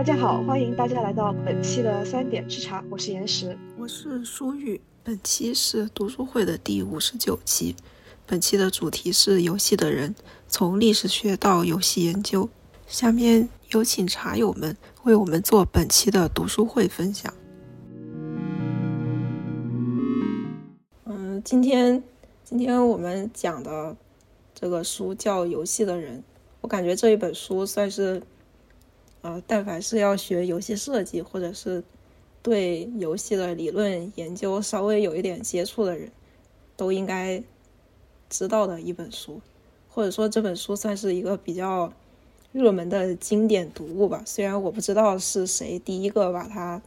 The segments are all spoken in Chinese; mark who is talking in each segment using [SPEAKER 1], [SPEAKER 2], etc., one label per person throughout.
[SPEAKER 1] 大家好，欢迎大家来到本期的三点吃茶，我是岩石，
[SPEAKER 2] 我是舒玉。本期是读书会的第五十九期，本期的主题是游戏的人，从历史学到游戏研究。下面有请茶友们为我们做本期的读书会分享。嗯，今天今天我们讲的这个书叫《游戏的人》，我感觉这一本书算是，呃，但凡是要学游戏设计或者是对游戏的理论研究稍微有一点接触的人，都应该知道的一本书，或者说这本书算是一个比较。热门的经典读物吧，虽然我不知道是谁第一个把它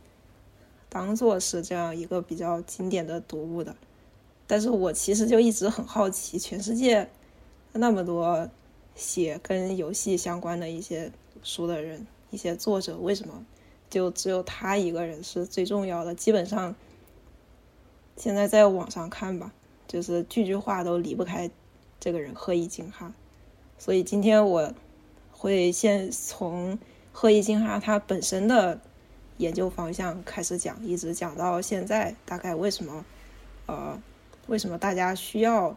[SPEAKER 2] 当做是这样一个比较经典的读物的，但是我其实就一直很好奇，全世界那么多写跟游戏相关的一些书的人，一些作者，为什么就只有他一个人是最重要的？基本上现在在网上看吧，就是句句话都离不开这个人鹤一京哈，所以今天我。会先从赫伊金哈他本身的研究方向开始讲，一直讲到现在，大概为什么，呃，为什么大家需要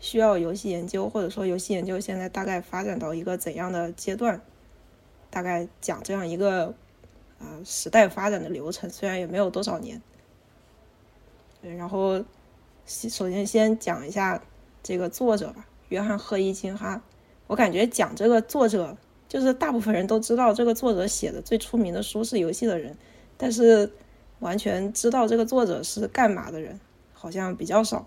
[SPEAKER 2] 需要游戏研究，或者说游戏研究现在大概发展到一个怎样的阶段？大概讲这样一个啊时代发展的流程，虽然也没有多少年。然后首先先讲一下这个作者吧，约翰赫伊金哈。我感觉讲这个作者，就是大部分人都知道这个作者写的最出名的书是《游戏的人》，但是完全知道这个作者是干嘛的人好像比较少。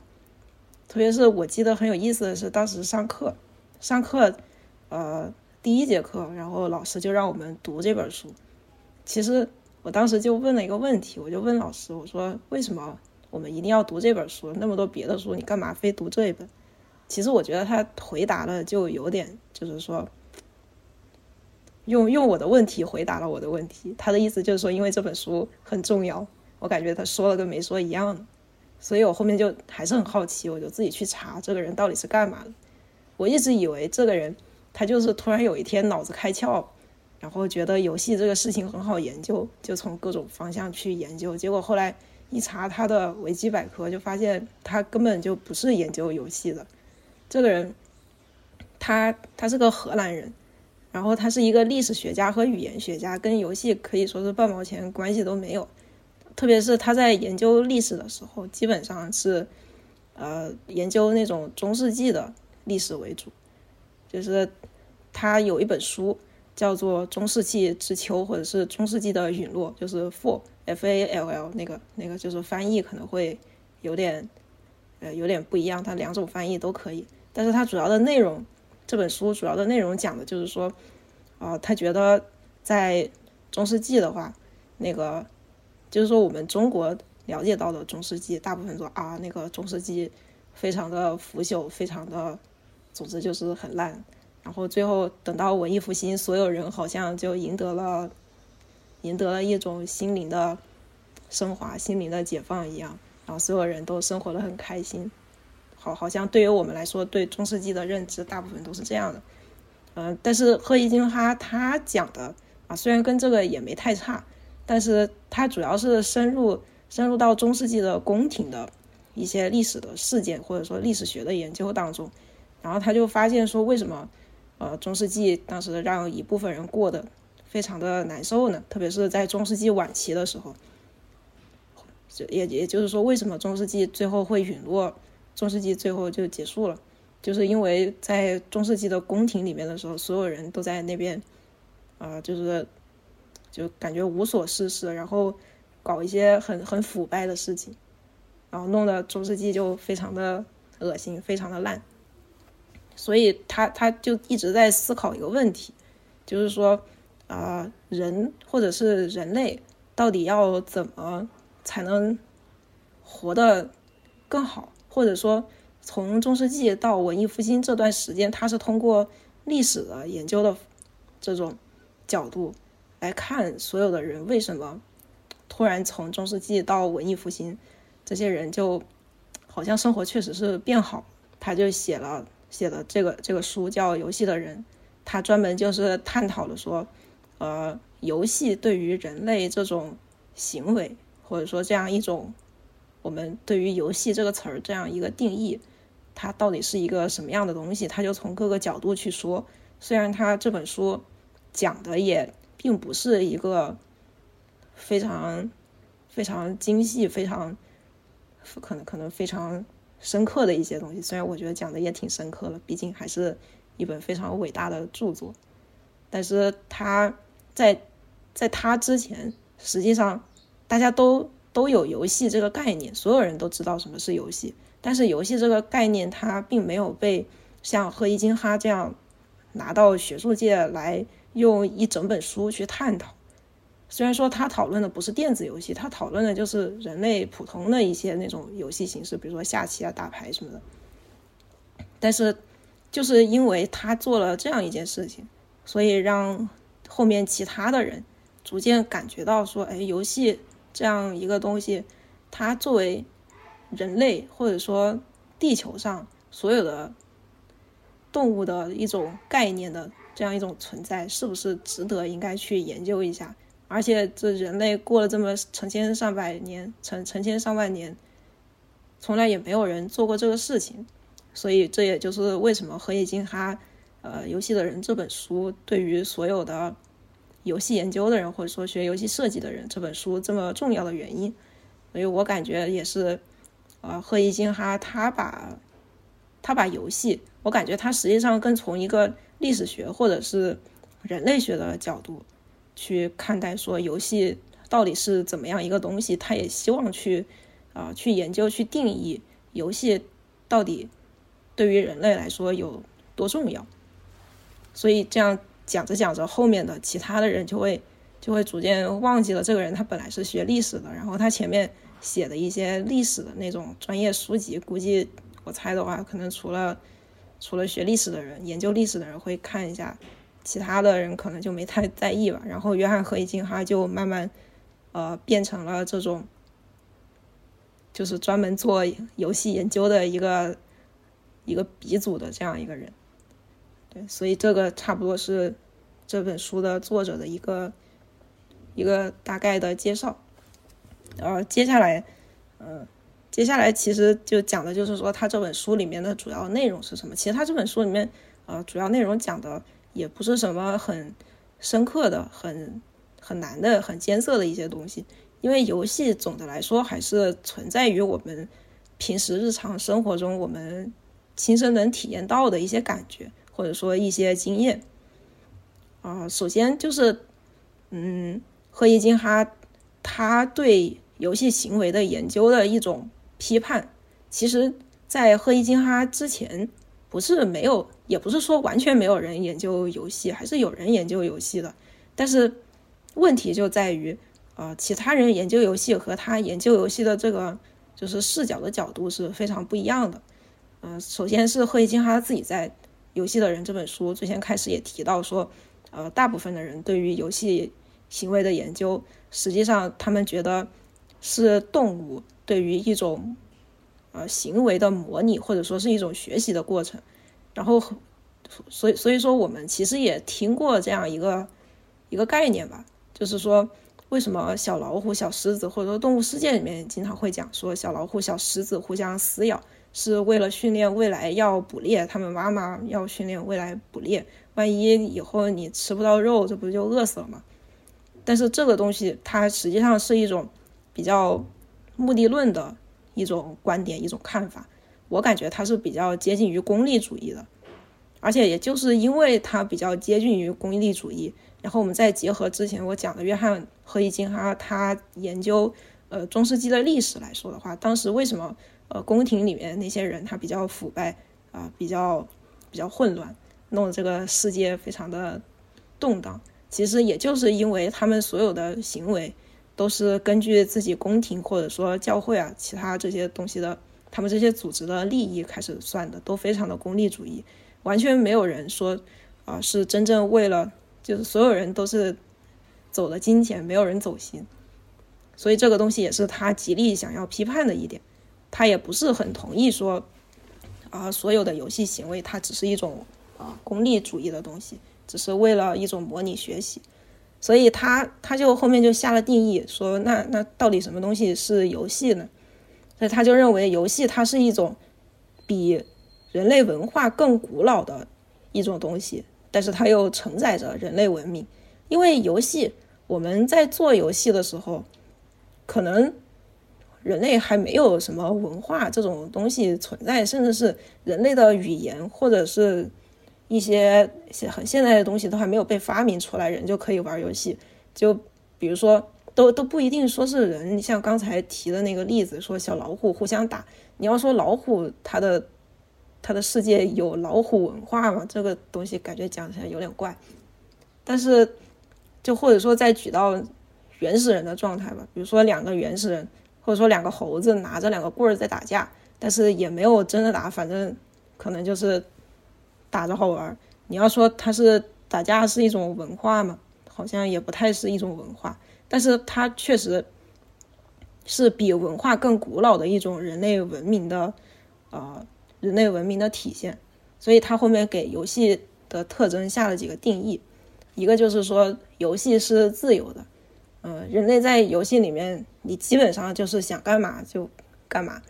[SPEAKER 2] 特别是我记得很有意思的是，当时上课，上课，呃，第一节课，然后老师就让我们读这本书。其实我当时就问了一个问题，我就问老师，我说为什么我们一定要读这本书？那么多别的书，你干嘛非读这一本？其实我觉得他回答了就有点，就是说，用用我的问题回答了我的问题。他的意思就是说，因为这本书很重要，我感觉他说了跟没说一样。所以我后面就还是很好奇，我就自己去查这个人到底是干嘛的。我一直以为这个人他就是突然有一天脑子开窍，然后觉得游戏这个事情很好研究，就从各种方向去研究。结果后来一查他的维基百科，就发现他根本就不是研究游戏的。这个人，他他是个荷兰人，然后他是一个历史学家和语言学家，跟游戏可以说是半毛钱关系都没有。特别是他在研究历史的时候，基本上是，呃，研究那种中世纪的历史为主。就是他有一本书叫做《中世纪之秋》，或者是《中世纪的陨落》，就是 Fall F A L L 那个那个，就是翻译可能会有点，呃，有点不一样。它两种翻译都可以。但是它主要的内容，这本书主要的内容讲的就是说，啊，他觉得在中世纪的话，那个就是说我们中国了解到的中世纪，大部分说啊，那个中世纪非常的腐朽，非常的，总之就是很烂。然后最后等到文艺复兴，所有人好像就赢得了，赢得了一种心灵的升华，心灵的解放一样，然后所有人都生活的很开心。好，好像对于我们来说，对中世纪的认知大部分都是这样的，嗯，但是赫伊金哈他讲的啊，虽然跟这个也没太差，但是他主要是深入深入到中世纪的宫廷的一些历史的事件或者说历史学的研究当中，然后他就发现说，为什么呃中世纪当时让一部分人过得非常的难受呢？特别是在中世纪晚期的时候，就也也就是说，为什么中世纪最后会陨落？中世纪最后就结束了，就是因为在中世纪的宫廷里面的时候，所有人都在那边，啊，就是就感觉无所事事，然后搞一些很很腐败的事情，然后弄得中世纪就非常的恶心，非常的烂。所以他他就一直在思考一个问题，就是说啊，人或者是人类到底要怎么才能活得更好？或者说，从中世纪到文艺复兴这段时间，他是通过历史的研究的这种角度来看所有的人为什么突然从中世纪到文艺复兴，这些人就好像生活确实是变好。他就写了写的这个这个书叫《游戏的人》，他专门就是探讨了说，呃，游戏对于人类这种行为，或者说这样一种我们对于游戏这个词儿这样一个定义，它到底是一个什么样的东西？他就从各个角度去说。虽然他这本书讲的也并不是一个非常非常精细、非常可能可能非常深刻的一些东西，虽然我觉得讲的也挺深刻了，毕竟还是一本非常伟大的著作，但是他在在他之前，实际上大家都都有游戏这个概念，所有人都知道什么是游戏，但是游戏这个概念它并没有被像赫伊金哈这样。拿到学术界来用一整本书去探讨，虽然说他讨论的不是电子游戏，他讨论的就是人类普通的一些那种游戏形式，比如说下棋啊、打牌什么的。但是，就是因为他做了这样一件事情，所以让后面其他的人逐渐感觉到说，哎，游戏这样一个东西，它作为人类或者说地球上所有的。动物的一种概念的这样一种存在，是不是值得应该去研究一下？而且这人类过了这么成千上百年、成成千上万年，从来也没有人做过这个事情，所以这也就是为什么《何以金哈呃游戏的人》这本书对于所有的游戏研究的人或者说学游戏设计的人这本书这么重要的原因。所以我感觉也是，呃，贺一金哈他把。他把游戏，我感觉他实际上更从一个历史学或者是人类学的角度去看待，说游戏到底是怎么样一个东西。他也希望去啊去研究、去定义游戏到底对于人类来说有多重要。所以这样讲着讲着，后面的其他的人就会就会逐渐忘记了这个人他本来是学历史的，然后他前面写的一些历史的那种专业书籍，估计。我猜的话，可能除了除了学历史的人、研究历史的人会看一下，其他的人可能就没太在意吧。然后约翰·何以金哈就慢慢呃变成了这种，就是专门做游戏研究的一个一个鼻祖的这样一个人。对，所以这个差不多是这本书的作者的一个一个大概的介绍。呃接下来，嗯。接下来其实就讲的就是说，他这本书里面的主要内容是什么？其实他这本书里面，呃，主要内容讲的也不是什么很深刻的、很很难的、很艰涩的一些东西。因为游戏总的来说还是存在于我们平时日常生活中，我们亲身能体验到的一些感觉，或者说一些经验。啊，首先就是，嗯，赫伊金哈他对游戏行为的研究的一种。批判，其实，在赫伊金哈之前，不是没有，也不是说完全没有人研究游戏，还是有人研究游戏的。但是问题就在于，呃，其他人研究游戏和他研究游戏的这个就是视角的角度是非常不一样的。嗯，首先是赫伊金哈自己在《游戏的人》这本书最先开始也提到说，呃，大部分的人对于游戏行为的研究，实际上他们觉得是动物。对于一种呃行为的模拟，或者说是一种学习的过程，然后所以所以说我们其实也听过这样一个一个概念吧，就是说为什么小老虎、小狮子，或者说动物世界里面经常会讲说小老虎、小狮子互相撕咬，是为了训练未来要捕猎，他们妈妈要训练未来捕猎，万一以后你吃不到肉，这不就饿死了吗？但是这个东西它实际上是一种比较。目的论的一种观点，一种看法，我感觉他是比较接近于功利主义的，而且也就是因为它比较接近于功利主义，然后我们再结合之前我讲的约翰·赫伊金哈他研究呃中世纪的历史来说的话，当时为什么呃宫廷里面那些人他比较腐败啊，比较比较混乱，弄得这个世界非常的动荡，其实也就是因为他们所有的行为。都是根据自己宫廷或者说教会啊，其他这些东西的，他们这些组织的利益开始算的，都非常的功利主义，完全没有人说啊是真正为了，就是所有人都是走了金钱，没有人走心，所以这个东西也是他极力想要批判的一点，他也不是很同意说啊所有的游戏行为它只是一种啊功利主义的东西，只是为了一种模拟学习。所以他他就后面就下了定义，说那那到底什么东西是游戏呢？所以他就认为游戏它是一种比人类文化更古老的一种东西，但是它又承载着人类文明。因为游戏我们在做游戏的时候，可能人类还没有什么文化这种东西存在，甚至是人类的语言或者是。一些很现代的东西都还没有被发明出来，人就可以玩游戏。就比如说，都都不一定说是人。像刚才提的那个例子，说小老虎互相打，你要说老虎它的它的世界有老虎文化吗？这个东西感觉讲起来有点怪。但是，就或者说再举到原始人的状态吧，比如说两个原始人，或者说两个猴子拿着两个棍儿在打架，但是也没有真的打，反正可能就是。打着好玩，你要说它是打架是一种文化嘛？好像也不太是一种文化，但是它确实是比文化更古老的一种人类文明的，呃，人类文明的体现。所以它后面给游戏的特征下了几个定义，一个就是说游戏是自由的，嗯，人类在游戏里面你基本上就是想干嘛就干嘛，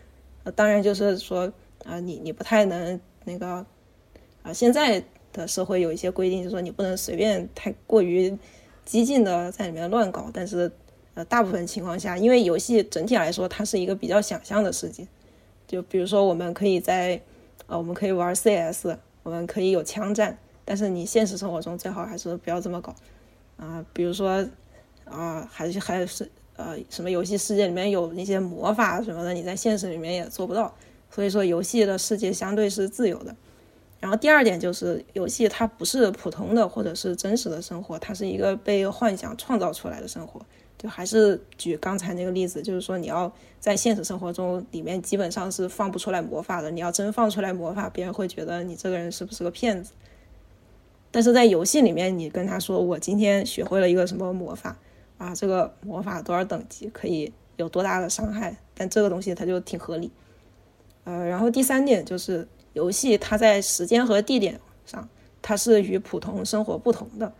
[SPEAKER 2] 呃，当然就是说啊，你你不太能那个。啊，现在的社会有一些规定，就是说你不能随便太过于激进的在里面乱搞。但是，呃，大部分情况下，因为游戏整体来说它是一个比较想象的世界，就比如说我们可以在，呃，我们可以玩 CS，我们可以有枪战，但是你现实生活中最好还是不要这么搞啊。比如说，啊，还是还是呃，什么游戏世界里面有那些魔法什么的，你在现实里面也做不到。所以说，游戏的世界相对是自由的。然后第二点就是游戏它不是普通的或者是真实的生活，它是一个被幻想创造出来的生活。就还是举刚才那个例子，就是说你要在现实生活中里面基本上是放不出来魔法的。你要真放出来魔法，别人会觉得你这个人是不是个骗子。但是在游戏里面，你跟他说我今天学会了一个什么魔法啊，这个魔法多少等级可以有多大的伤害，但这个东西它就挺合理。呃，然后第三点就是。游戏它在时间和地点上，它是与普通生活不同的，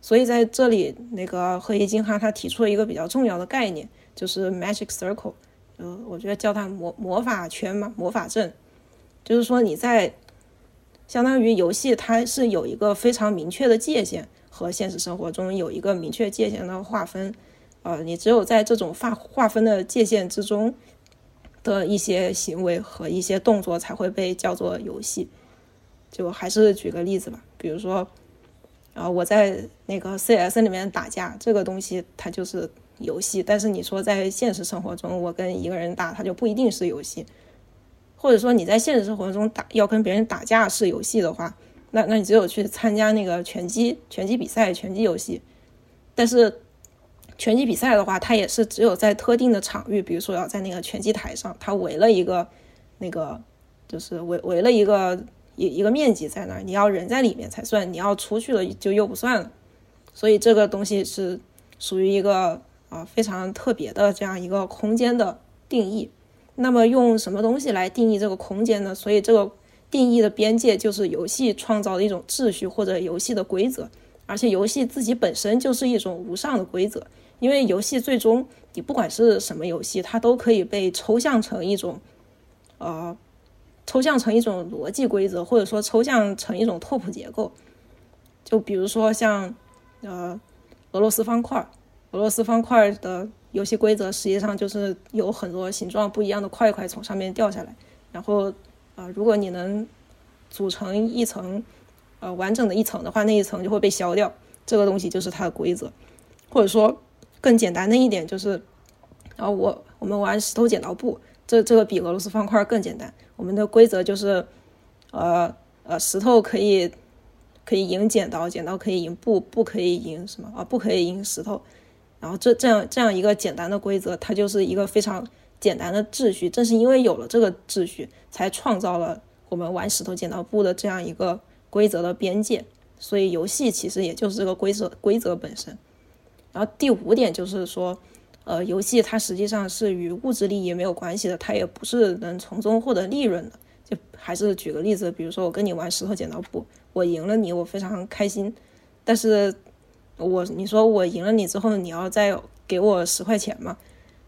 [SPEAKER 2] 所以在这里，那个赫伊金哈他提出了一个比较重要的概念，就是 magic circle，呃，我觉得叫它魔魔法圈嘛，魔法阵，就是说你在相当于游戏它是有一个非常明确的界限，和现实生活中有一个明确界限的划分，呃，你只有在这种划划分的界限之中。的一些行为和一些动作才会被叫做游戏。就还是举个例子吧，比如说，啊，我在那个 CS 里面打架，这个东西它就是游戏。但是你说在现实生活中，我跟一个人打，它就不一定是游戏。或者说你在现实生活中打要跟别人打架是游戏的话，那那你只有去参加那个拳击拳击比赛、拳击游戏。但是。拳击比赛的话，它也是只有在特定的场域，比如说要在那个拳击台上，它围了一个那个，就是围围了一个一一个面积在那儿，你要人在里面才算，你要出去了就又不算了。所以这个东西是属于一个啊非常特别的这样一个空间的定义。那么用什么东西来定义这个空间呢？所以这个定义的边界就是游戏创造的一种秩序或者游戏的规则，而且游戏自己本身就是一种无上的规则。因为游戏最终，你不管是什么游戏，它都可以被抽象成一种，呃，抽象成一种逻辑规则，或者说抽象成一种拓扑结构。就比如说像，呃，俄罗斯方块，俄罗斯方块的游戏规则实际上就是有很多形状不一样的块块从上面掉下来，然后，啊，如果你能组成一层，呃，完整的一层的话，那一层就会被消掉。这个东西就是它的规则，或者说。更简单的一点就是，然后我我们玩石头剪刀布，这这个比俄罗斯方块更简单。我们的规则就是，呃呃，石头可以可以赢剪刀，剪刀可以赢布，布可以赢什么啊？不可以赢石头。然后这这样这样一个简单的规则，它就是一个非常简单的秩序。正是因为有了这个秩序，才创造了我们玩石头剪刀布的这样一个规则的边界。所以游戏其实也就是这个规则规则本身。然后第五点就是说，呃，游戏它实际上是与物质利益没有关系的，它也不是能从中获得利润的。就还是举个例子，比如说我跟你玩石头剪刀布，我赢了你，我非常开心。但是我你说我赢了你之后，你要再给我十块钱嘛？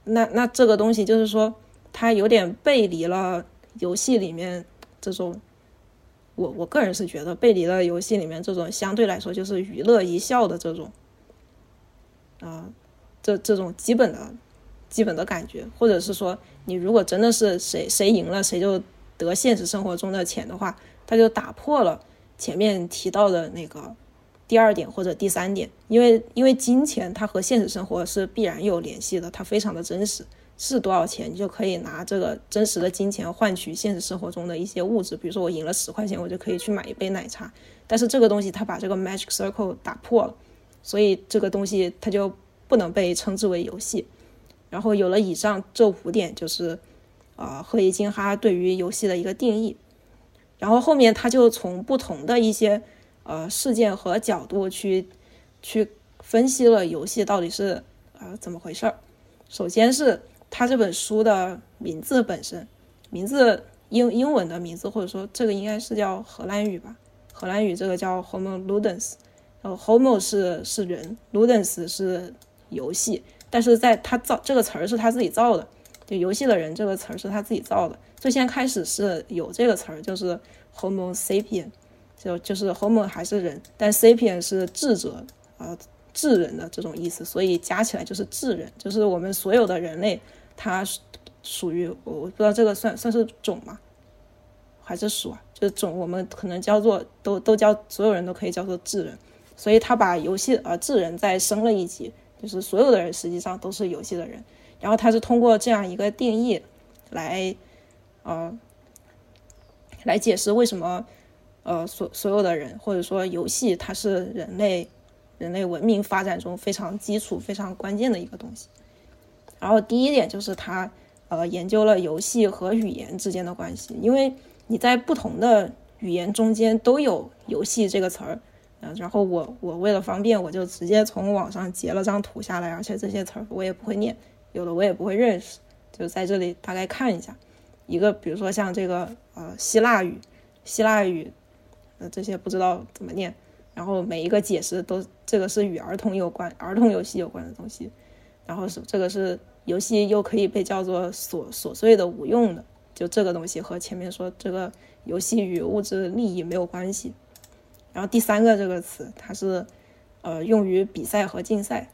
[SPEAKER 2] 那那这个东西就是说，它有点背离了游戏里面这种，我我个人是觉得背离了游戏里面这种相对来说就是娱乐一笑的这种，啊，这这种基本的基本的感觉，或者是说，你如果真的是谁谁赢了，谁就得现实生活中的钱的话，它就打破了前面提到的那个。第二点或者第三点，因为因为金钱它和现实生活是必然有联系的，它非常的真实，是多少钱你就可以拿这个真实的金钱换取现实生活中的一些物质，比如说我赢了十块钱，我就可以去买一杯奶茶。但是这个东西它把这个 magic circle 打破了，所以这个东西它就不能被称之为游戏。然后有了以上这五点，就是啊赫伊金哈对于游戏的一个定义。然后后面他就从不同的一些。呃，事件和角度去去分析了游戏到底是呃怎么回事儿。首先是他这本书的名字本身，名字英英文的名字，或者说这个应该是叫荷兰语吧？荷兰语这个叫 Homo Ludens，然后 Homo 是是人，Ludens 是游戏，但是在他造这个词儿是他自己造的，就游戏的人这个词儿是他自己造的。最先开始是有这个词儿，就是 Homo sapien。就就是 Homo 还是人，但 Sapien 是智者啊，智人的这种意思，所以加起来就是智人，就是我们所有的人类，它属于我不知道这个算算是种吗？还是属啊？就是种，我们可能叫做都都叫所有人都可以叫做智人，所以他把游戏呃智人再升了一级，就是所有的人实际上都是游戏的人，然后他是通过这样一个定义来呃来解释为什么。呃，所所有的人，或者说游戏，它是人类人类文明发展中非常基础、非常关键的一个东西。然后第一点就是他呃研究了游戏和语言之间的关系，因为你在不同的语言中间都有“游戏”这个词儿。然后我我为了方便，我就直接从网上截了张图下来，而且这些词儿我也不会念，有的我也不会认识，就在这里大概看一下。一个比如说像这个呃希腊语，希腊语。呃，这些不知道怎么念，然后每一个解释都这个是与儿童有关、儿童游戏有关的东西，然后是这个是游戏又可以被叫做琐琐碎的、无用的，就这个东西和前面说这个游戏与物质利益没有关系。然后第三个这个词，它是呃用于比赛和竞赛，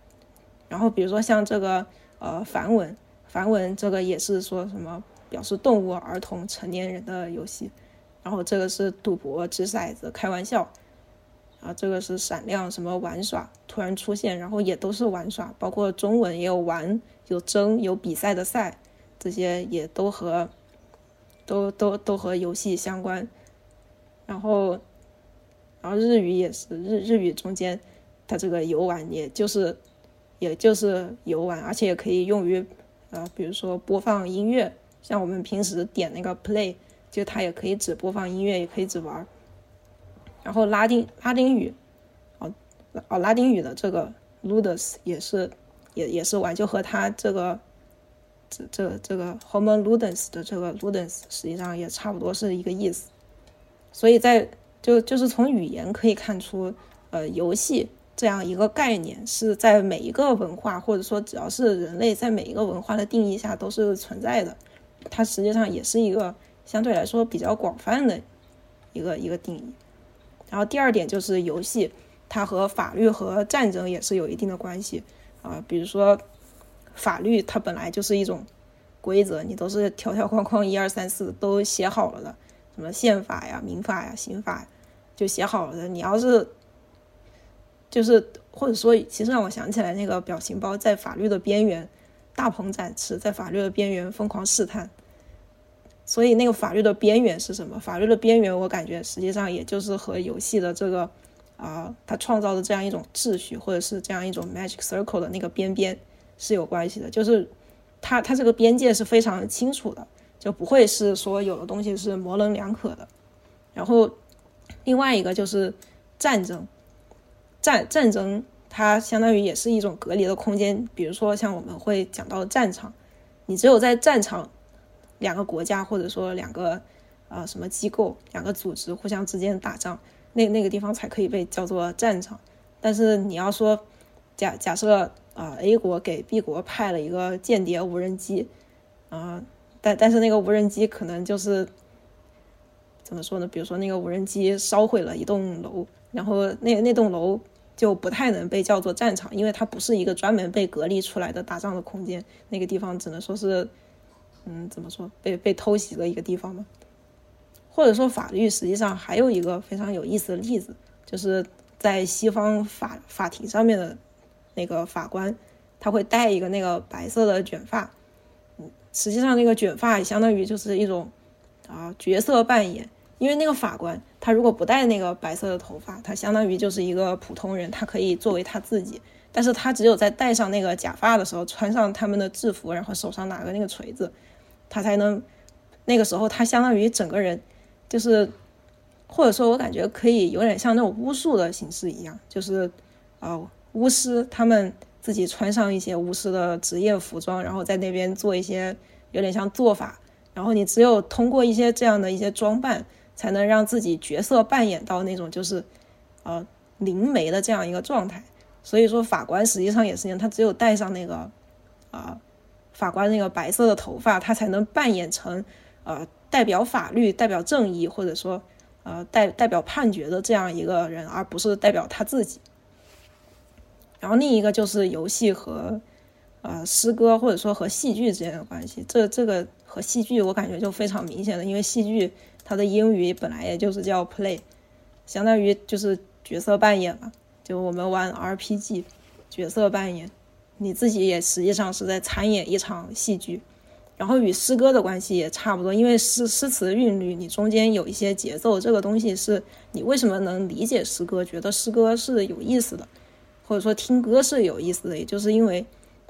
[SPEAKER 2] 然后比如说像这个呃梵文，梵文这个也是说什么表示动物、儿童、成年人的游戏。然后这个是赌博、掷骰子、开玩笑，啊，这个是闪亮什么玩耍突然出现，然后也都是玩耍，包括中文也有玩、有争、有比赛的赛，这些也都和都都都和游戏相关。然后，然后日语也是日日语中间，它这个游玩也就是也就是游玩，而且也可以用于呃，比如说播放音乐，像我们平时点那个 play。就它也可以只播放音乐，也可以只玩。然后拉丁拉丁语，哦哦，拉丁语的这个 ludus 也是也也是玩，就和它这个这这这个 homo ludens 的这个 ludens 实际上也差不多是一个意思。所以在就就是从语言可以看出，呃，游戏这样一个概念是在每一个文化或者说只要是人类在每一个文化的定义下都是存在的，它实际上也是一个。相对来说比较广泛的一个一个定义，然后第二点就是游戏，它和法律和战争也是有一定的关系啊。比如说法律，它本来就是一种规则，你都是条条框框一二三四都写好了的，什么宪法呀、民法呀、刑法就写好了的。你要是就是或者说，其实让我想起来那个表情包，在法律的边缘大鹏展翅，在法律的边缘疯狂试探。所以那个法律的边缘是什么？法律的边缘，我感觉实际上也就是和游戏的这个啊，他创造的这样一种秩序，或者是这样一种 magic circle 的那个边边是有关系的。就是它它这个边界是非常清楚的，就不会是说有的东西是模棱两可的。然后另外一个就是战争，战战争它相当于也是一种隔离的空间。比如说像我们会讲到战场，你只有在战场。两个国家或者说两个呃什么机构、两个组织互相之间打仗，那那个地方才可以被叫做战场。但是你要说假假设啊，A 国给 B 国派了一个间谍无人机，啊，但但是那个无人机可能就是怎么说呢？比如说那个无人机烧毁了一栋楼，然后那那栋楼就不太能被叫做战场，因为它不是一个专门被隔离出来的打仗的空间，那个地方只能说是，嗯，怎么说被被偷袭的一个地方嘛。或者说法律实际上还有一个非常有意思的例子，就是在西方法法庭上面的那个法官，他会戴一个那个白色的卷发，嗯，实际上那个卷发相当于就是一种啊角色扮演，因为那个法官他如果不戴那个白色的头发，他相当于就是一个普通人，他可以作为他自己，但是他只有在戴上那个假发的时候，穿上他们的制服，然后手上拿个那个锤子，他才能那个时候他相当于整个人。就是，或者说我感觉可以有点像那种巫术的形式一样，就是，呃，巫师他们自己穿上一些巫师的职业服装，然后在那边做一些有点像做法，然后你只有通过一些这样的一些装扮，才能让自己角色扮演到那种就是，呃，灵媒的这样一个状态。所以说法官实际上也是一样，他只有戴上那个，啊，法官那个白色的头发，他才能扮演成，呃。代表法律、代表正义，或者说，呃，代代表判决的这样一个人，而不是代表他自己。然后另一个就是游戏和，呃，诗歌或者说和戏剧之间的关系。这这个和戏剧我感觉就非常明显的，因为戏剧它的英语本来也就是叫 play，相当于就是角色扮演嘛。就我们玩 RPG，角色扮演，你自己也实际上是在参演一场戏剧。然后与诗歌的关系也差不多，因为诗诗词韵律，你中间有一些节奏，这个东西是你为什么能理解诗歌，觉得诗歌是有意思的，或者说听歌是有意思的，也就是因为，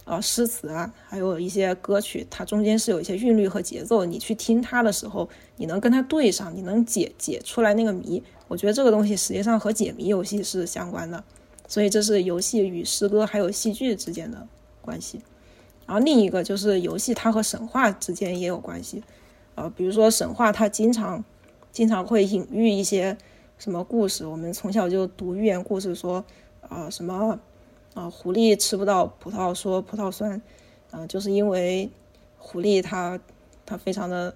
[SPEAKER 2] 啊，诗词啊，还有一些歌曲，它中间是有一些韵律和节奏，你去听它的时候，你能跟它对上，你能解解出来那个谜。我觉得这个东西实际上和解谜游戏是相关的，所以这是游戏与诗歌还有戏剧之间的关系。然后另一个就是游戏，它和神话之间也有关系，呃，比如说神话，它经常经常会隐喻一些什么故事。我们从小就读寓言故事，说啊什么啊狐狸吃不到葡萄说葡萄酸，啊就是因为狐狸它它非常的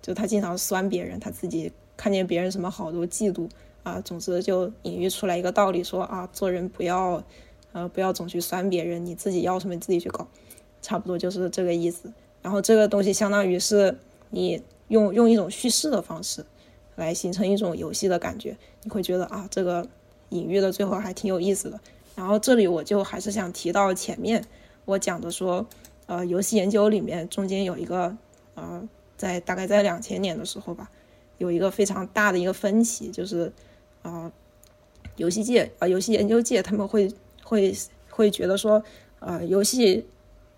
[SPEAKER 2] 就它经常酸别人，它自己看见别人什么好都嫉妒啊。总之就隐喻出来一个道理，说啊做人不要呃不要总去酸别人，你自己要什么自己去搞。差不多就是这个意思，然后这个东西相当于是你用用一种叙事的方式来形成一种游戏的感觉，你会觉得啊，这个隐喻的最后还挺有意思的。然后这里我就还是想提到前面我讲的说，呃，游戏研究里面中间有一个呃，在大概在两千年的时候吧，有一个非常大的一个分歧，就是啊，游戏界啊，游戏研究界他们会会会觉得说，呃，游戏。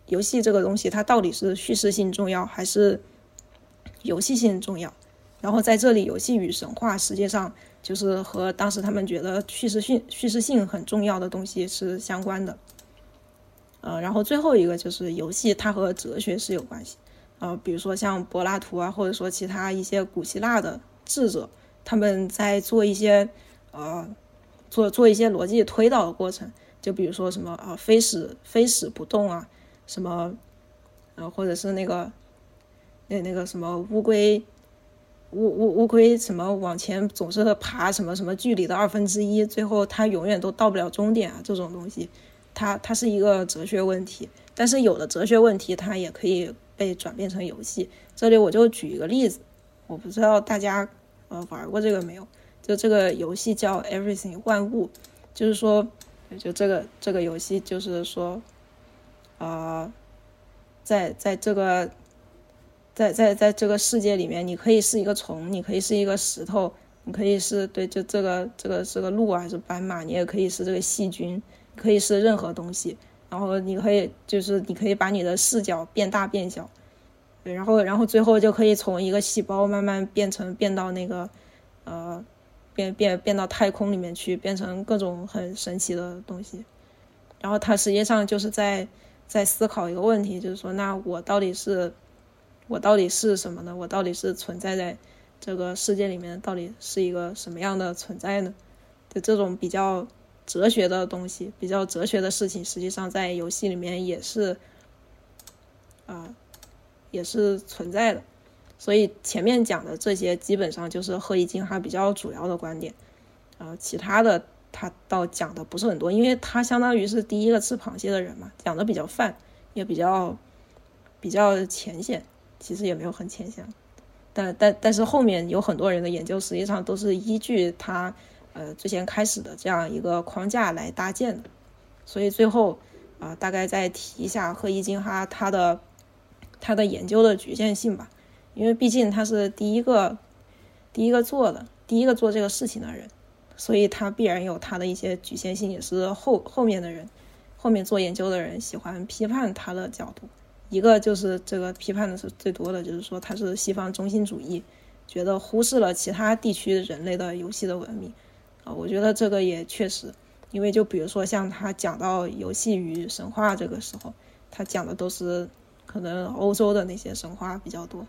[SPEAKER 2] 游戏这个东西，它到底是叙事性重要还是游戏性重要？然后在这里，游戏与神话实际上就是和当时他们觉得叙事性、叙事性很重要的东西是相关的。呃，然后最后一个就是游戏，它和哲学是有关系。呃，比如说像柏拉图啊，或者说其他一些古希腊的智者，他们在做一些呃做做一些逻辑推导的过程，就比如说什么啊，非死非死不动啊。什么，呃，或者是那个，那那个什么乌龟，乌乌乌龟什么往前总是爬什么什么距离的二分之一，最后它永远都到不了终点啊！这种东西，它它是一个哲学问题。但是有的哲学问题，它也可以被转变成游戏。这里我就举一个例子，我不知道大家呃玩过这个没有？就这个游戏叫 Everything 万物，就是说，就这个这个游戏就是说。啊，在在这个，在在在这个世界里面，你可以是一个虫，你可以是一个石头，你可以是对，就这个这个是个鹿还是斑马，你也可以是这个细菌，可以是任何东西。然后你可以就是你可以把你的视角变大变小，对，然后然后最后就可以从一个细胞慢慢变成变到那个呃变变变到太空里面去，变成各种很神奇的东西。然后他实际上就是在。在思考一个问题，就是说，那我到底是，我到底是什么呢？我到底是存在在这个世界里面，到底是一个什么样的存在呢？就这种比较哲学的东西，比较哲学的事情，实际上在游戏里面也是啊，也是存在的。所以前面讲的这些基本上就是贺一金他比较主要的观点，啊，其他的他倒讲的不是很多，因为他相当于是第一个吃螃蟹的人嘛，讲的比较泛，也比较比较浅显，其实也没有很浅显。但但但是后面有很多人的研究，实际上都是依据他呃之前开始的这样一个框架来搭建的，所以最后啊大概再提一下贺一金哈他的他的研究的局限性吧，因为毕竟他是第一个第一个做的第一个做这个事情的人，所以他必然有他的一些局限性，也是后后面的人后面做研究的人喜欢批判他的角度。一个就是这个批判的是最多的，就是说他是西方中心主义，觉得忽视了其他地区人类的游戏的文明，啊，我觉得这个也确实，因为就比如说像他讲到游戏与神话这个时候，他讲的都是可能欧洲的那些神话比较多，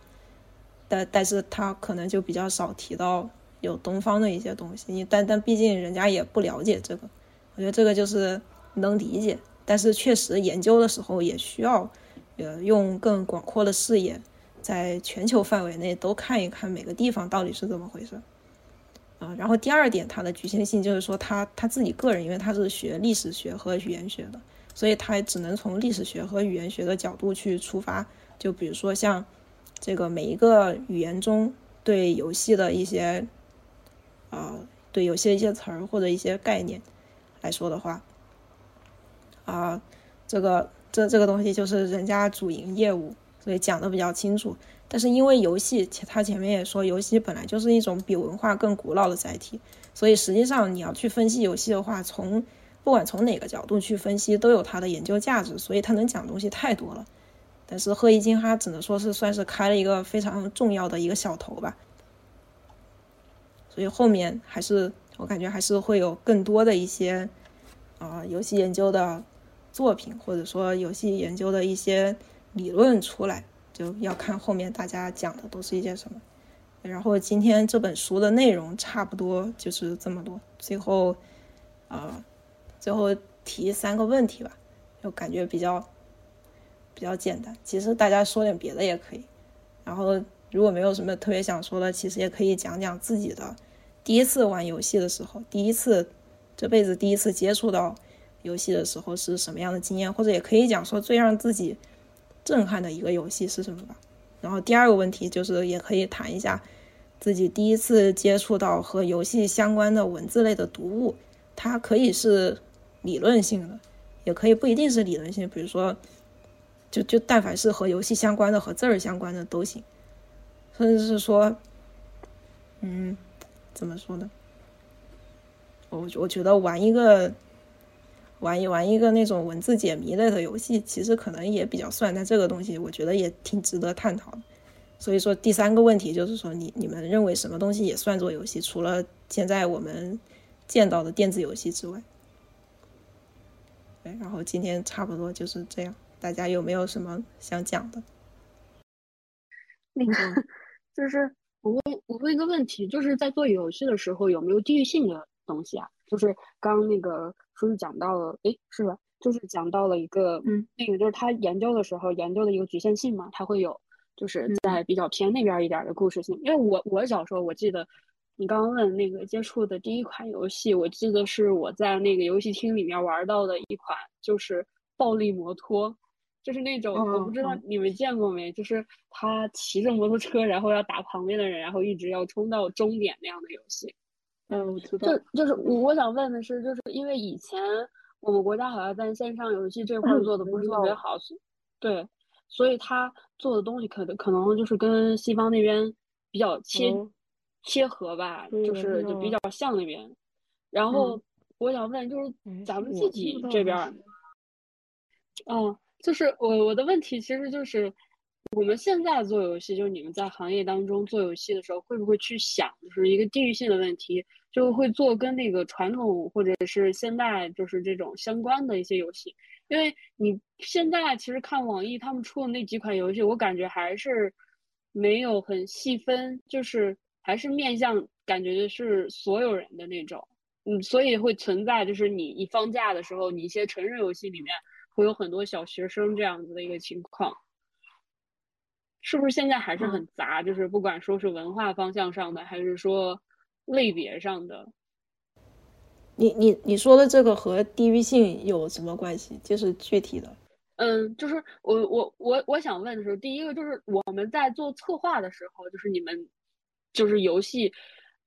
[SPEAKER 2] 但但是他可能就比较少提到有东方的一些东西，你但但毕竟人家也不了解这个，我觉得这个就是能理解，但是确实研究的时候也需要。呃，用更广阔的视野，在全球范围内都看一看每个地方到底是怎么回事啊。然后第二点，它的局限性就是说，他他自己个人，因为他是学历史学和语言学的，所以他只能从历史学和语言学的角度去出发。就比如说像这个每一个语言中对游戏的一些啊，对游戏的一些词儿或者一些概念来说的话，啊，这个。这这个东西就是人家主营业务，所以讲的比较清楚。但是因为游戏，他前面也说，游戏本来就是一种比文化更古老的载体，所以实际上你要去分析游戏的话，从不管从哪个角度去分析，都有它的研究价值。所以他能讲东西太多了。但是贺一金哈只能说是算是开了一个非常重要的一个小头吧。所以后面还是我感觉还是会有更多的一些啊游戏研究的。作品或者说游戏研究的一些理论出来，就要看后面大家讲的都是一些什么。然后今天这本书的内容差不多就是这么多。最后，啊，最后提三个问题吧，就感觉比较比较简单。其实大家说点别的也可以。然后如果没有什么特别想说的，其实也可以讲讲自己的第一次玩游戏的时候，第一次这辈子第一次接触到。游戏的时候是什么样的经验，或者也可以讲说最让自己震撼的一个游戏是什么吧。然后第二个问题就是，也可以谈一下自己第一次接触到和游戏相关的文字类的读物，它可以是理论性的，也可以不一定是理论性。比如说，就就但凡是和游戏相关的、和字儿相关的都行，甚至是说，嗯，怎么说呢？我我觉得玩一个。玩一玩一个那种文字解谜类的游戏，其实可能也比较算。但这个东西我觉得也挺值得探讨的。所以说第三个问题就是说，你你们认为什么东西也算作游戏？除了现在我们见到的电子游戏之外。对，然后今天差不多就是这样。大家有没有什么想讲的？
[SPEAKER 3] 那个就是我问我问一个问题，就是在做游戏的时候有没有地域性的东西啊？就是刚那个。就是讲到了，哎，是吧？就是讲到了一个，嗯，那个就是他研究的时候研究的一个局限性嘛，他会有，就是在比较偏那边一点的故事性。因为我我小时候我记得，你刚刚问那个接触的第一款游戏，我记得是我在那个游戏厅里面玩到的一款，就是暴力摩托，就是那种我不知道你们见过没，就是他骑着摩托车，然后要打旁边的人，然后一直要冲到终点那样的游戏。
[SPEAKER 1] 嗯，我知道。
[SPEAKER 3] 就就是我我想问的是，就是因为以前我们国家好像在线上游戏这块做的不是特别好，对，所以他做的东西可能可能就是跟西方那边比较切切合吧，就是就比较像那边。然后我想问，就是咱们自己这边，嗯，就是我我的问题其实就是。我们现在做游戏，就是你们在行业当中做游戏的时候，会不会去想，就是一个地域性的问题，就会做跟那个传统或者是现代就是这种相关的一些游戏？因为你现在其实看网易他们出的那几款游戏，我感觉还是没有很细分，就是还是面向感觉是所有人的那种，嗯，所以会存在就是你一放假的时候，你一些成人游戏里面会有很多小学生这样子的一个情况，是不是现在还是很杂？就是不管说是文化方向上的，还是说类别上的。
[SPEAKER 2] 你你你说的这个和地域性有什么关系？就是具体的。
[SPEAKER 3] 嗯，就是我我我我想问的是，第一个就是我们在做策划的时候，就是你们就是游戏